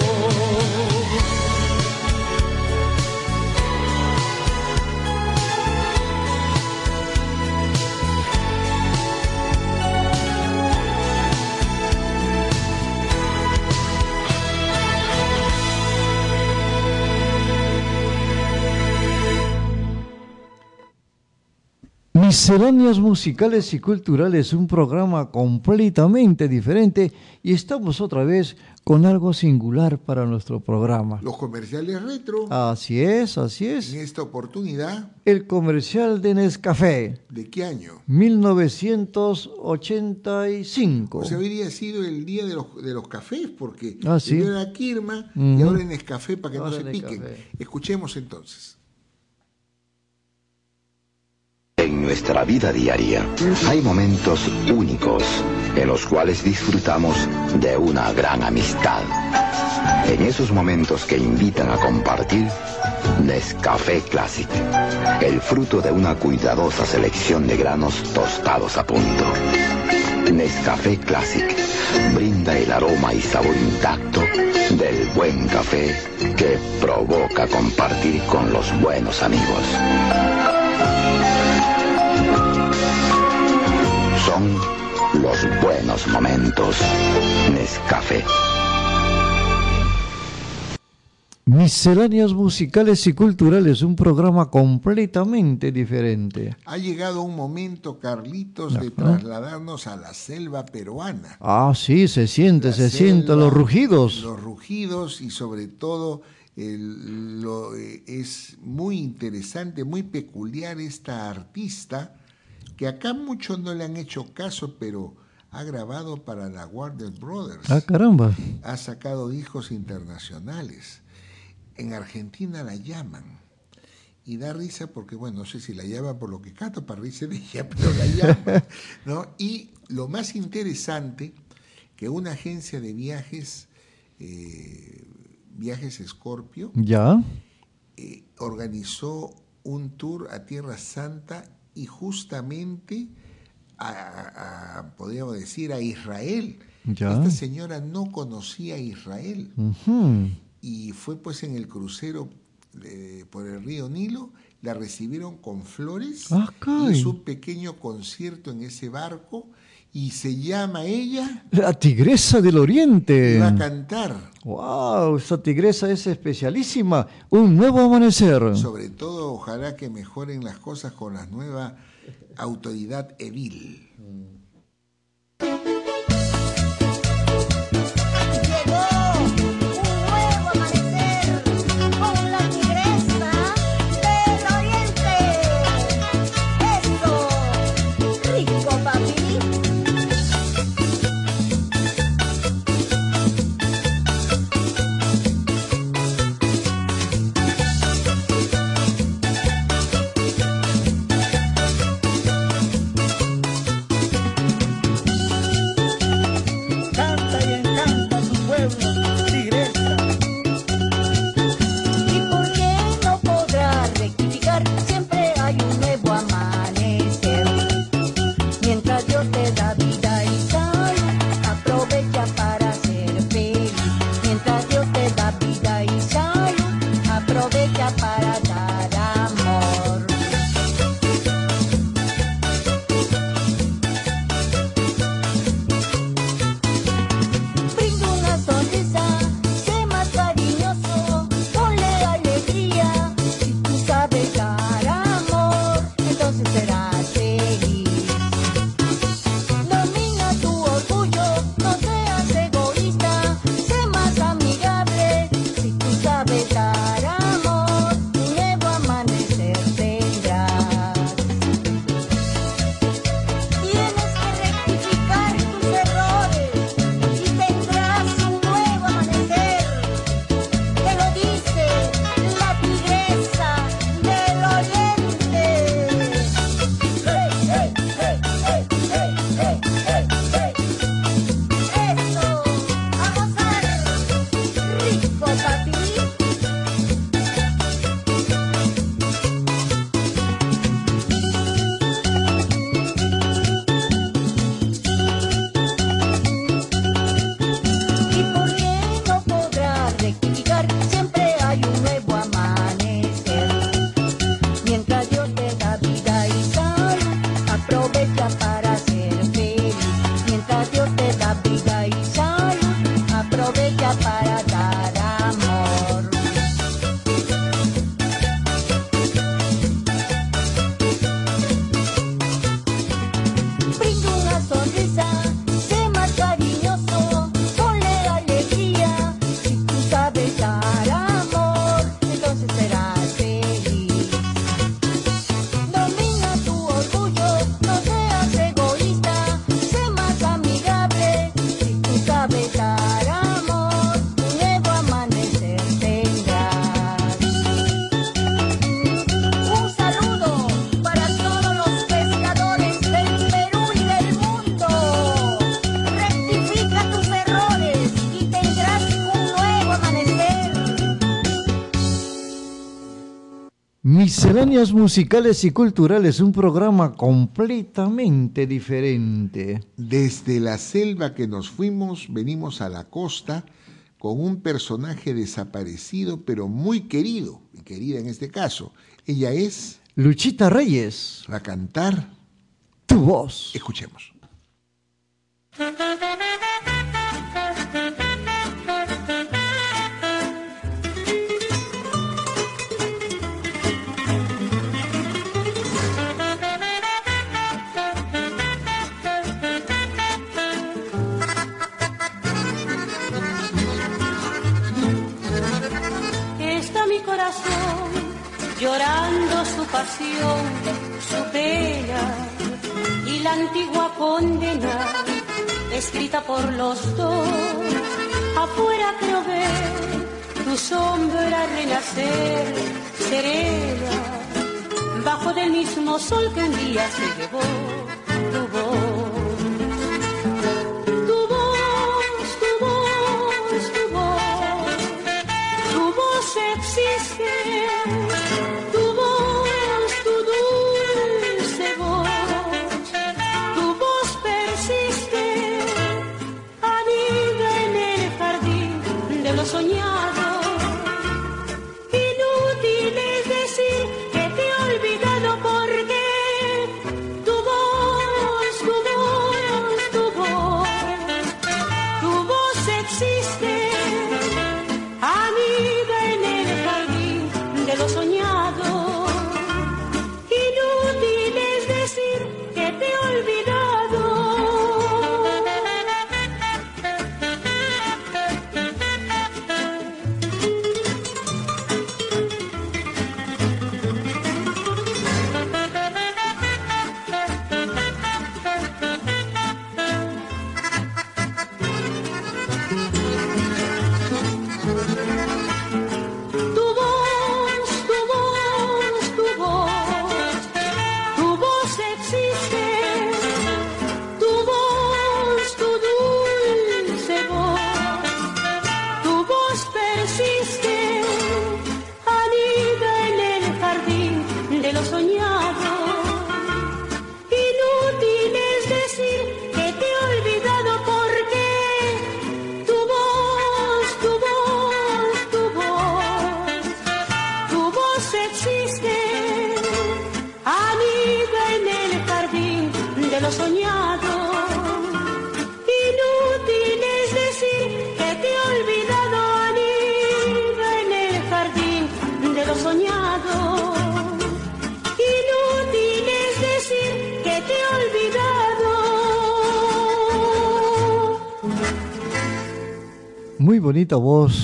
Misceláneas musicales y culturales, un programa completamente diferente y estamos otra vez con algo singular para nuestro programa. Los comerciales retro. Así es, así es. En esta oportunidad, El comercial de Nescafé, ¿de qué año? 1985. O sea, hoy día ha sido el día de los, de los cafés, porque Ah, sí. era Kirma y ahora en Nescafé para que Ahora no se en piquen. Escuchemos entonces. En nuestra vida diaria hay momentos únicos en los cuales disfrutamos de una gran amistad. En esos momentos que invitan a compartir, Nescafé Classic, el fruto de una cuidadosa selección de granos tostados a punto. Nescafé Classic brinda el aroma y sabor intacto del buen café que provoca compartir con los buenos amigos. Son los buenos momentos. Nescafé. Misceláneas musicales y culturales, un programa completamente diferente. Ha llegado un momento, Carlitos, de Ajá. trasladarnos a la selva peruana. Ah, sí, se siente, La se selva, sienten los rugidos. Los rugidos y sobre todo el- lo, eh, es muy interesante, muy peculiar esta artista que acá muchos no le han hecho caso, pero ha grabado para la Warner Brothers. Ah, caramba. Ha sacado discos internacionales. En Argentina la llaman. Y da risa porque, bueno, no sé si la llaman por lo que canto, para risa de ella, pero la llaman. ¿no? Y lo más interesante, que una agencia de viajes, eh, Viajes Scorpio, Ya. eh, organizó un tour a Tierra Santa y justamente a, podríamos decir, a Israel. Ya. Esta señora no conocía a Israel y fue pues en el crucero por el río Nilo, la recibieron con flores, Ah, caray. hizo un pequeño concierto en ese barco y se llama ella, La tigresa del oriente. va a cantar. Wow, esa tigresa es especialísima. Un nuevo amanecer. Sobre todo, ojalá que mejoren las cosas con la nueva autoridad edil. Con Misceláneas musicales y culturales, un programa completamente diferente. Desde la selva que nos fuimos, venimos a la costa con un personaje desaparecido, pero muy querido, y querida en este caso. Ella es... Luchita Reyes. Va a cantar... Tu voz. Escuchemos. Llorando su pasión, su pena y la antigua condena escrita por los dos. Afuera creo ver tu sombra renacer serena bajo del mismo sol que un día se llevó tu voz.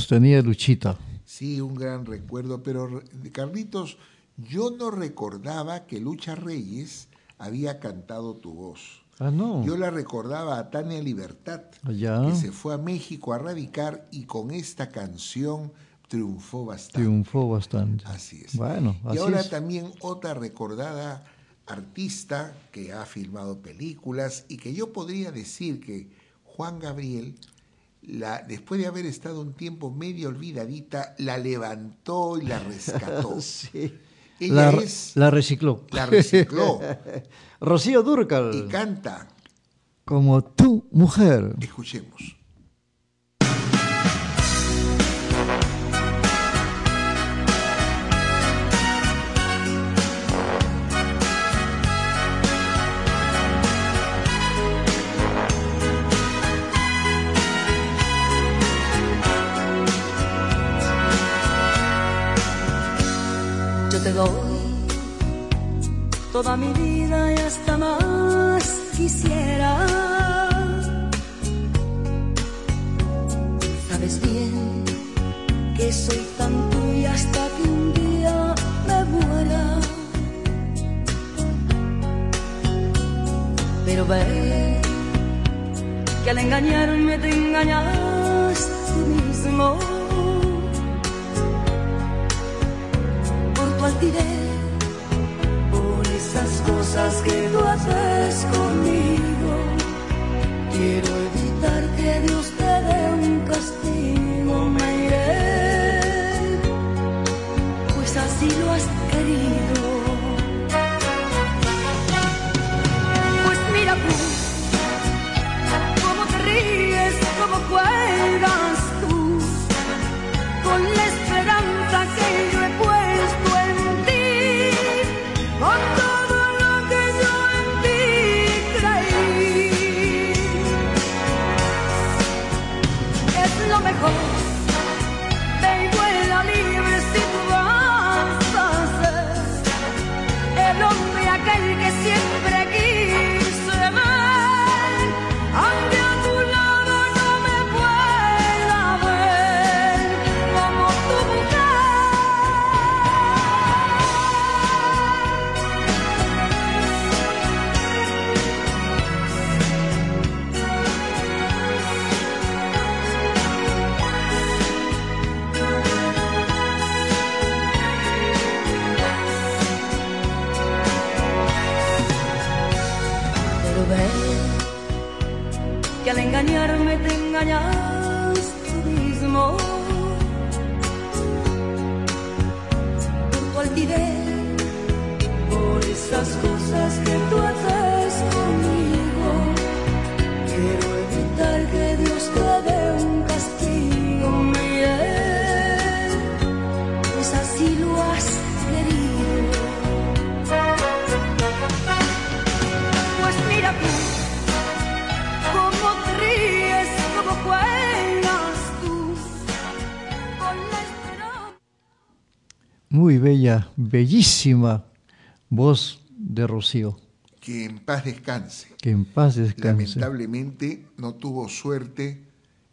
Tenía Luchita. Sí, un gran recuerdo, pero Carlitos, yo no recordaba que Lucha Reyes había cantado tu voz. Ah, no. Yo la recordaba a Tania Libertad, Ya. que se fue a México a radicar y con esta canción triunfó bastante. Triunfó bastante. Así es. Bueno, Y así ahora es. también otra recordada artista que ha filmado películas y que yo podría decir que Juan Gabriel, la, después de haber estado un tiempo medio olvidadita, la levantó y la rescató. Sí. Ella La, es, la recicló. la recicló Rocío Durcal. y canta. Como tu mujer. Escuchemos. Toda mi vida y hasta más quisiera. Sabes bien que soy tan tuya hasta que un día me muera. Pero ve que al engañarme te engañas tú mismo. por tu altivez, cosas que tú haces conmigo. Bellísima voz de Rocío. Que en paz descanse. Que en paz descanse. Lamentablemente no tuvo suerte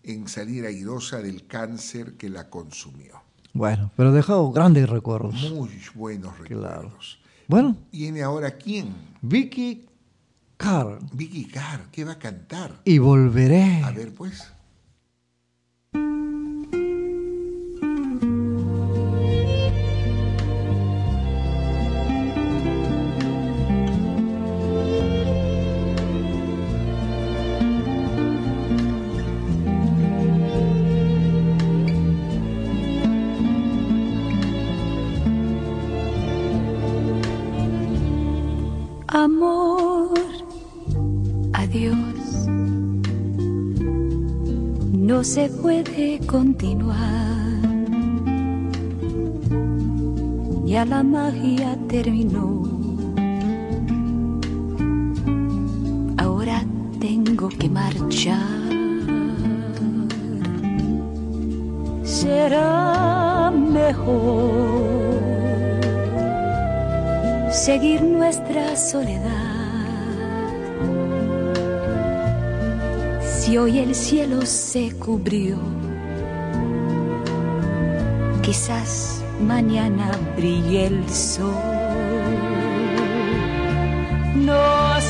en salir airosa del cáncer que la consumió. Bueno, pero dejado grandes recuerdos. Muy buenos recuerdos. Bueno, ¿Viene ahora quién? Vicky Carr. Vicky Carr, ¿qué va a cantar? Y volveré. A ver, pues. No se puede continuar. Ya la magia terminó. Ahora tengo que marchar. Será mejor seguir nuestra soledad. Hoy el cielo se cubrió, quizás mañana brille el sol. No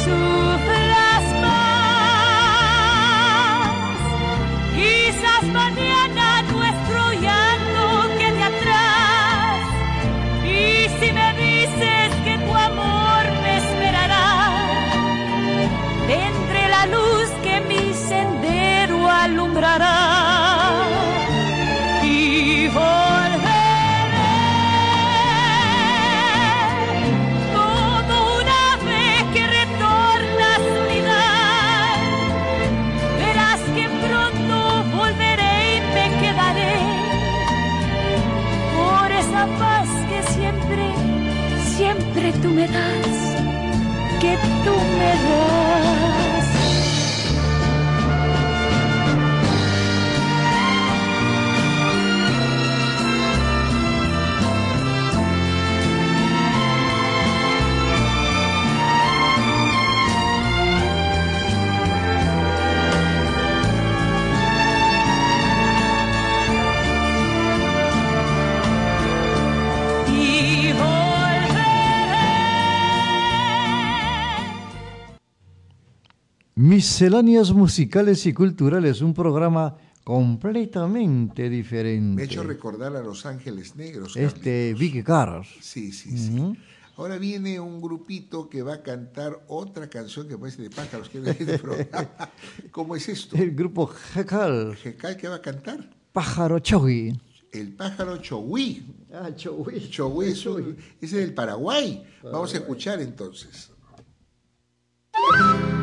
tú me das, que tú me das. Misceláneas musicales y culturales, un programa completamente diferente. Me ha hecho recordar a Los Ángeles Negros. Este Vicky Carr. Sí, sí, sí. Ahora viene un grupito que va a cantar otra canción que parece de pájaros. Que de. ¿Cómo es esto? El grupo Jecal, ¿Jecal qué va a cantar? Pájaro Chogui. El pájaro Chogui. Ah, Chogui. Chogui es, ese es del Paraguay. Vamos a escuchar entonces.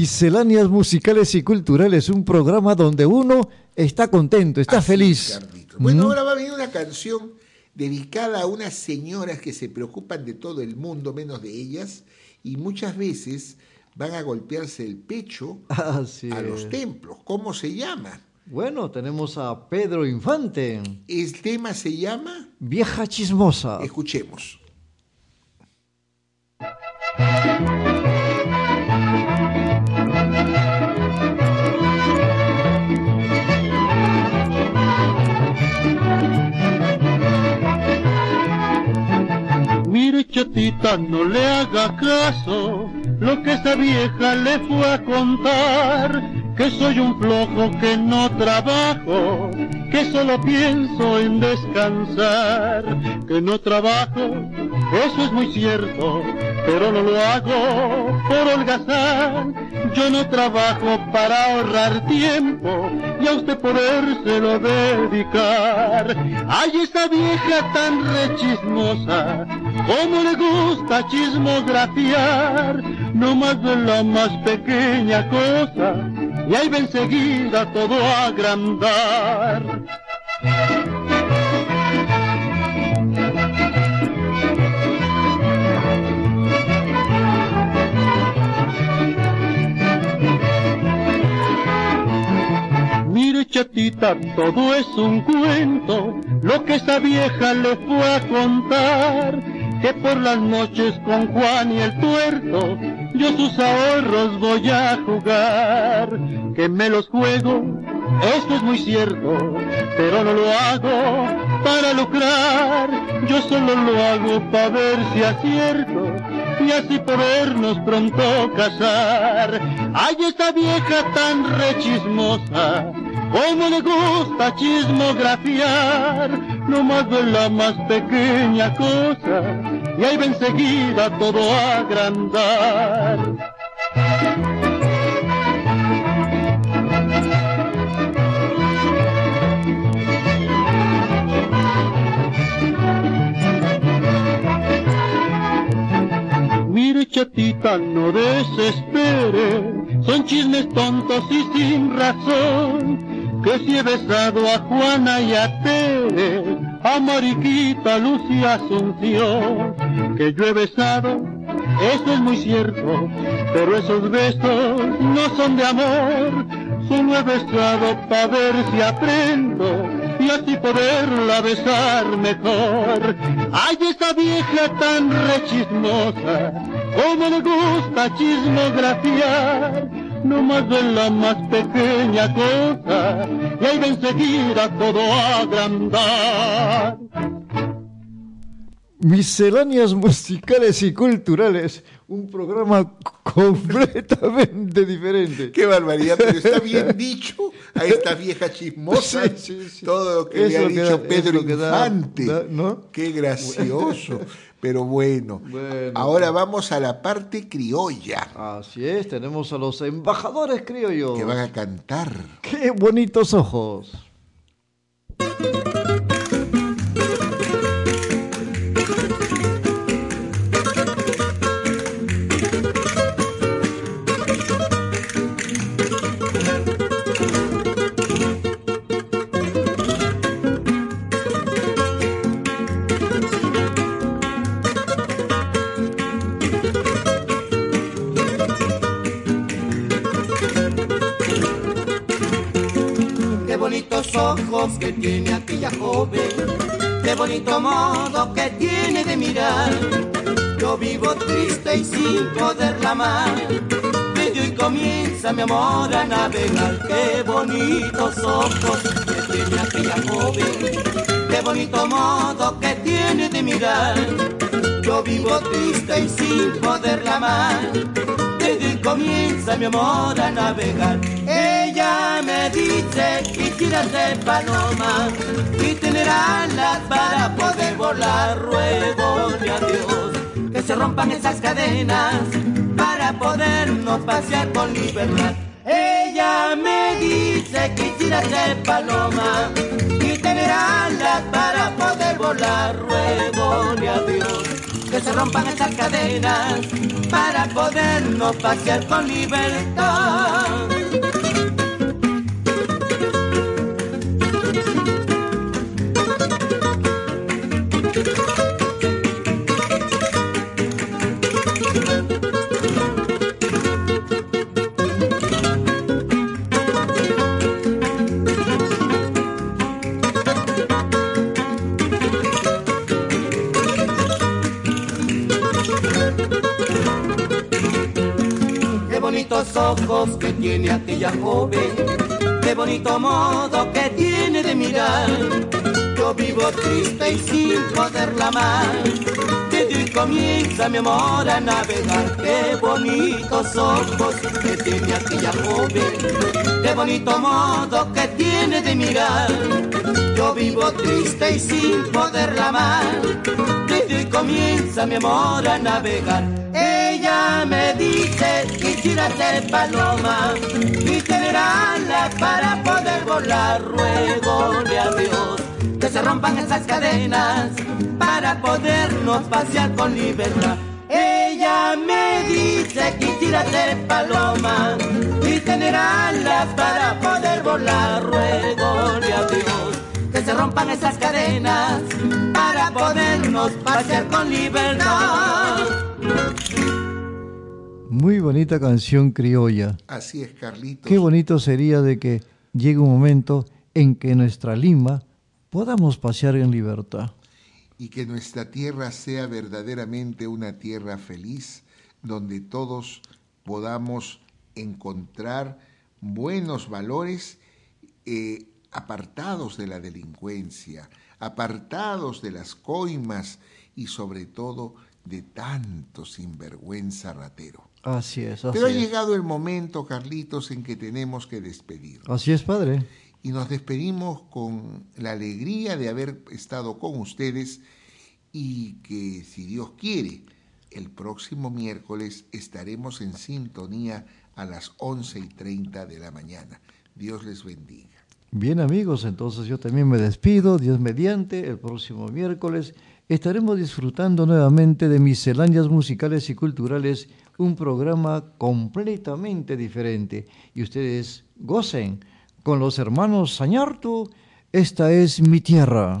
Misceláneas musicales y culturales, un programa donde uno está contento, está feliz. Bueno, ¿Mm? ahora va a venir una canción dedicada a unas señoras que se preocupan de todo el mundo menos de ellas y muchas veces van a golpearse el pecho Así a los es. templos. ¿Cómo se llama? Bueno, tenemos a Pedro Infante. El tema se llama Vieja chismosa. Escuchemos. Mire chatita, no le haga caso. Lo que esa vieja le fue a contar, que soy un flojo que no trabajo, que solo pienso en descansar, que no trabajo, eso es muy cierto, pero no lo hago por holgazán, yo no trabajo para ahorrar tiempo y a usted podérselo dedicar. Ay, esa vieja tan rechismosa, cómo le gusta chismografiar, no más de la más pequeña cosa, y ahí va enseguida todo a agrandar. Mire chatita, todo es un cuento, lo que esa vieja le fue a contar, que por las noches con Juan y el tuerto, yo sus ahorros voy a jugar, que me los juego, esto es muy cierto, pero no lo hago para lucrar, yo solo lo hago para ver si acierto y así podernos pronto casar. Ay, esta vieja tan rechismosa, cómo le gusta chismografiar, no más de la más pequeña cosa, y ahí va enseguida todo a agrandar. Mire chatita, no desespere, son chismes tontos y sin razón, que si he besado a Juana y a Tere, a Mariquita, Luz y Asunción, que yo he besado, eso es muy cierto, pero esos besos no son de amor, solo he besado para ver si aprendo y así poderla besar mejor. Ay, esa vieja tan rechismosa, cómo le gusta chismografiar, no más de la más pequeña cosa, y ahí va enseguida todo a agrandar. Misceláneas musicales y culturales, un programa completamente diferente. Qué barbaridad, pero está bien dicho a esta vieja chismosa Sí, sí, sí. todo lo que le ha que dicho da- Pedro que da- Infante. da- ¿no? Qué gracioso. Pero bueno, Bueno. ahora vamos a la parte criolla Así es, tenemos a los embajadores criollos. que van a cantar. ¡Qué bonitos ojos! Ojos que tiene aquella joven, qué bonito modo que tiene de mirar. Yo vivo triste y sin poderla amar. Medio y comienza mi amor a navegar. Qué bonitos ojos que tiene aquella joven, qué bonito modo que tiene de mirar. Yo vivo triste y sin poderla amar. Desde que comienza mi amor a navegar. Ella me dice quisiera ser paloma y tener alas para poder volar. Ruego a Dios que se rompan esas cadenas para podernos pasear con libertad. Ella me dice quisiera ser paloma y tener alas para poder volar. Ruego a Dios que se rompan esas cadenas para podernos pasear con libertad. Bonitos ojos que tiene aquella joven, qué bonito modo que tiene de mirar. Yo vivo triste y sin poderla amar. Desde hoy comienza mi amor a navegar. Qué bonitos ojos que tiene aquella joven, qué bonito modo que tiene de mirar. Yo vivo triste y sin poderla amar. Desde hoy comienza mi amor a navegar. Me dice quisiera ser paloma y tener alas para poder volar. Ruegole a Dios que se rompan esas cadenas para podernos pasear con libertad. Ella me dice quisiera ser paloma y tener alas para poder volar. Ruegole a Dios que se rompan esas cadenas para podernos pasear con libertad. Muy bonita canción criolla. Así es, Carlitos. Qué bonito sería de que llegue un momento en que nuestra Lima podamos pasear en libertad. y que nuestra tierra sea verdaderamente una tierra feliz, donde todos podamos encontrar buenos valores eh, apartados de la delincuencia, apartados de las coimas y sobre todo de tanto sinvergüenza ratero. Así es, así Pero ha llegado el momento, Carlitos, en que tenemos que despedir. Así es, padre. Y nos despedimos con la alegría de haber estado con ustedes y que, si Dios quiere, el próximo miércoles estaremos en sintonía a las 11 y 30 de la mañana. Dios les bendiga. Bien amigos, entonces yo también me despido, Dios mediante, el próximo miércoles estaremos disfrutando nuevamente de misceláneas musicales y culturales, un programa completamente diferente. Y ustedes gocen con los hermanos Sañartu, esta es mi tierra.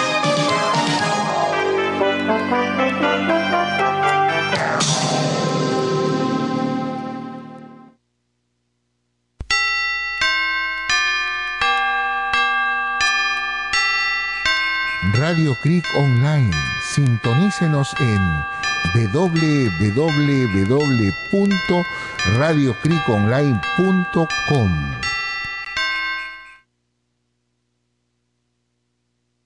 Creek Online. Sintonícenos en www.radiocreekonline.com.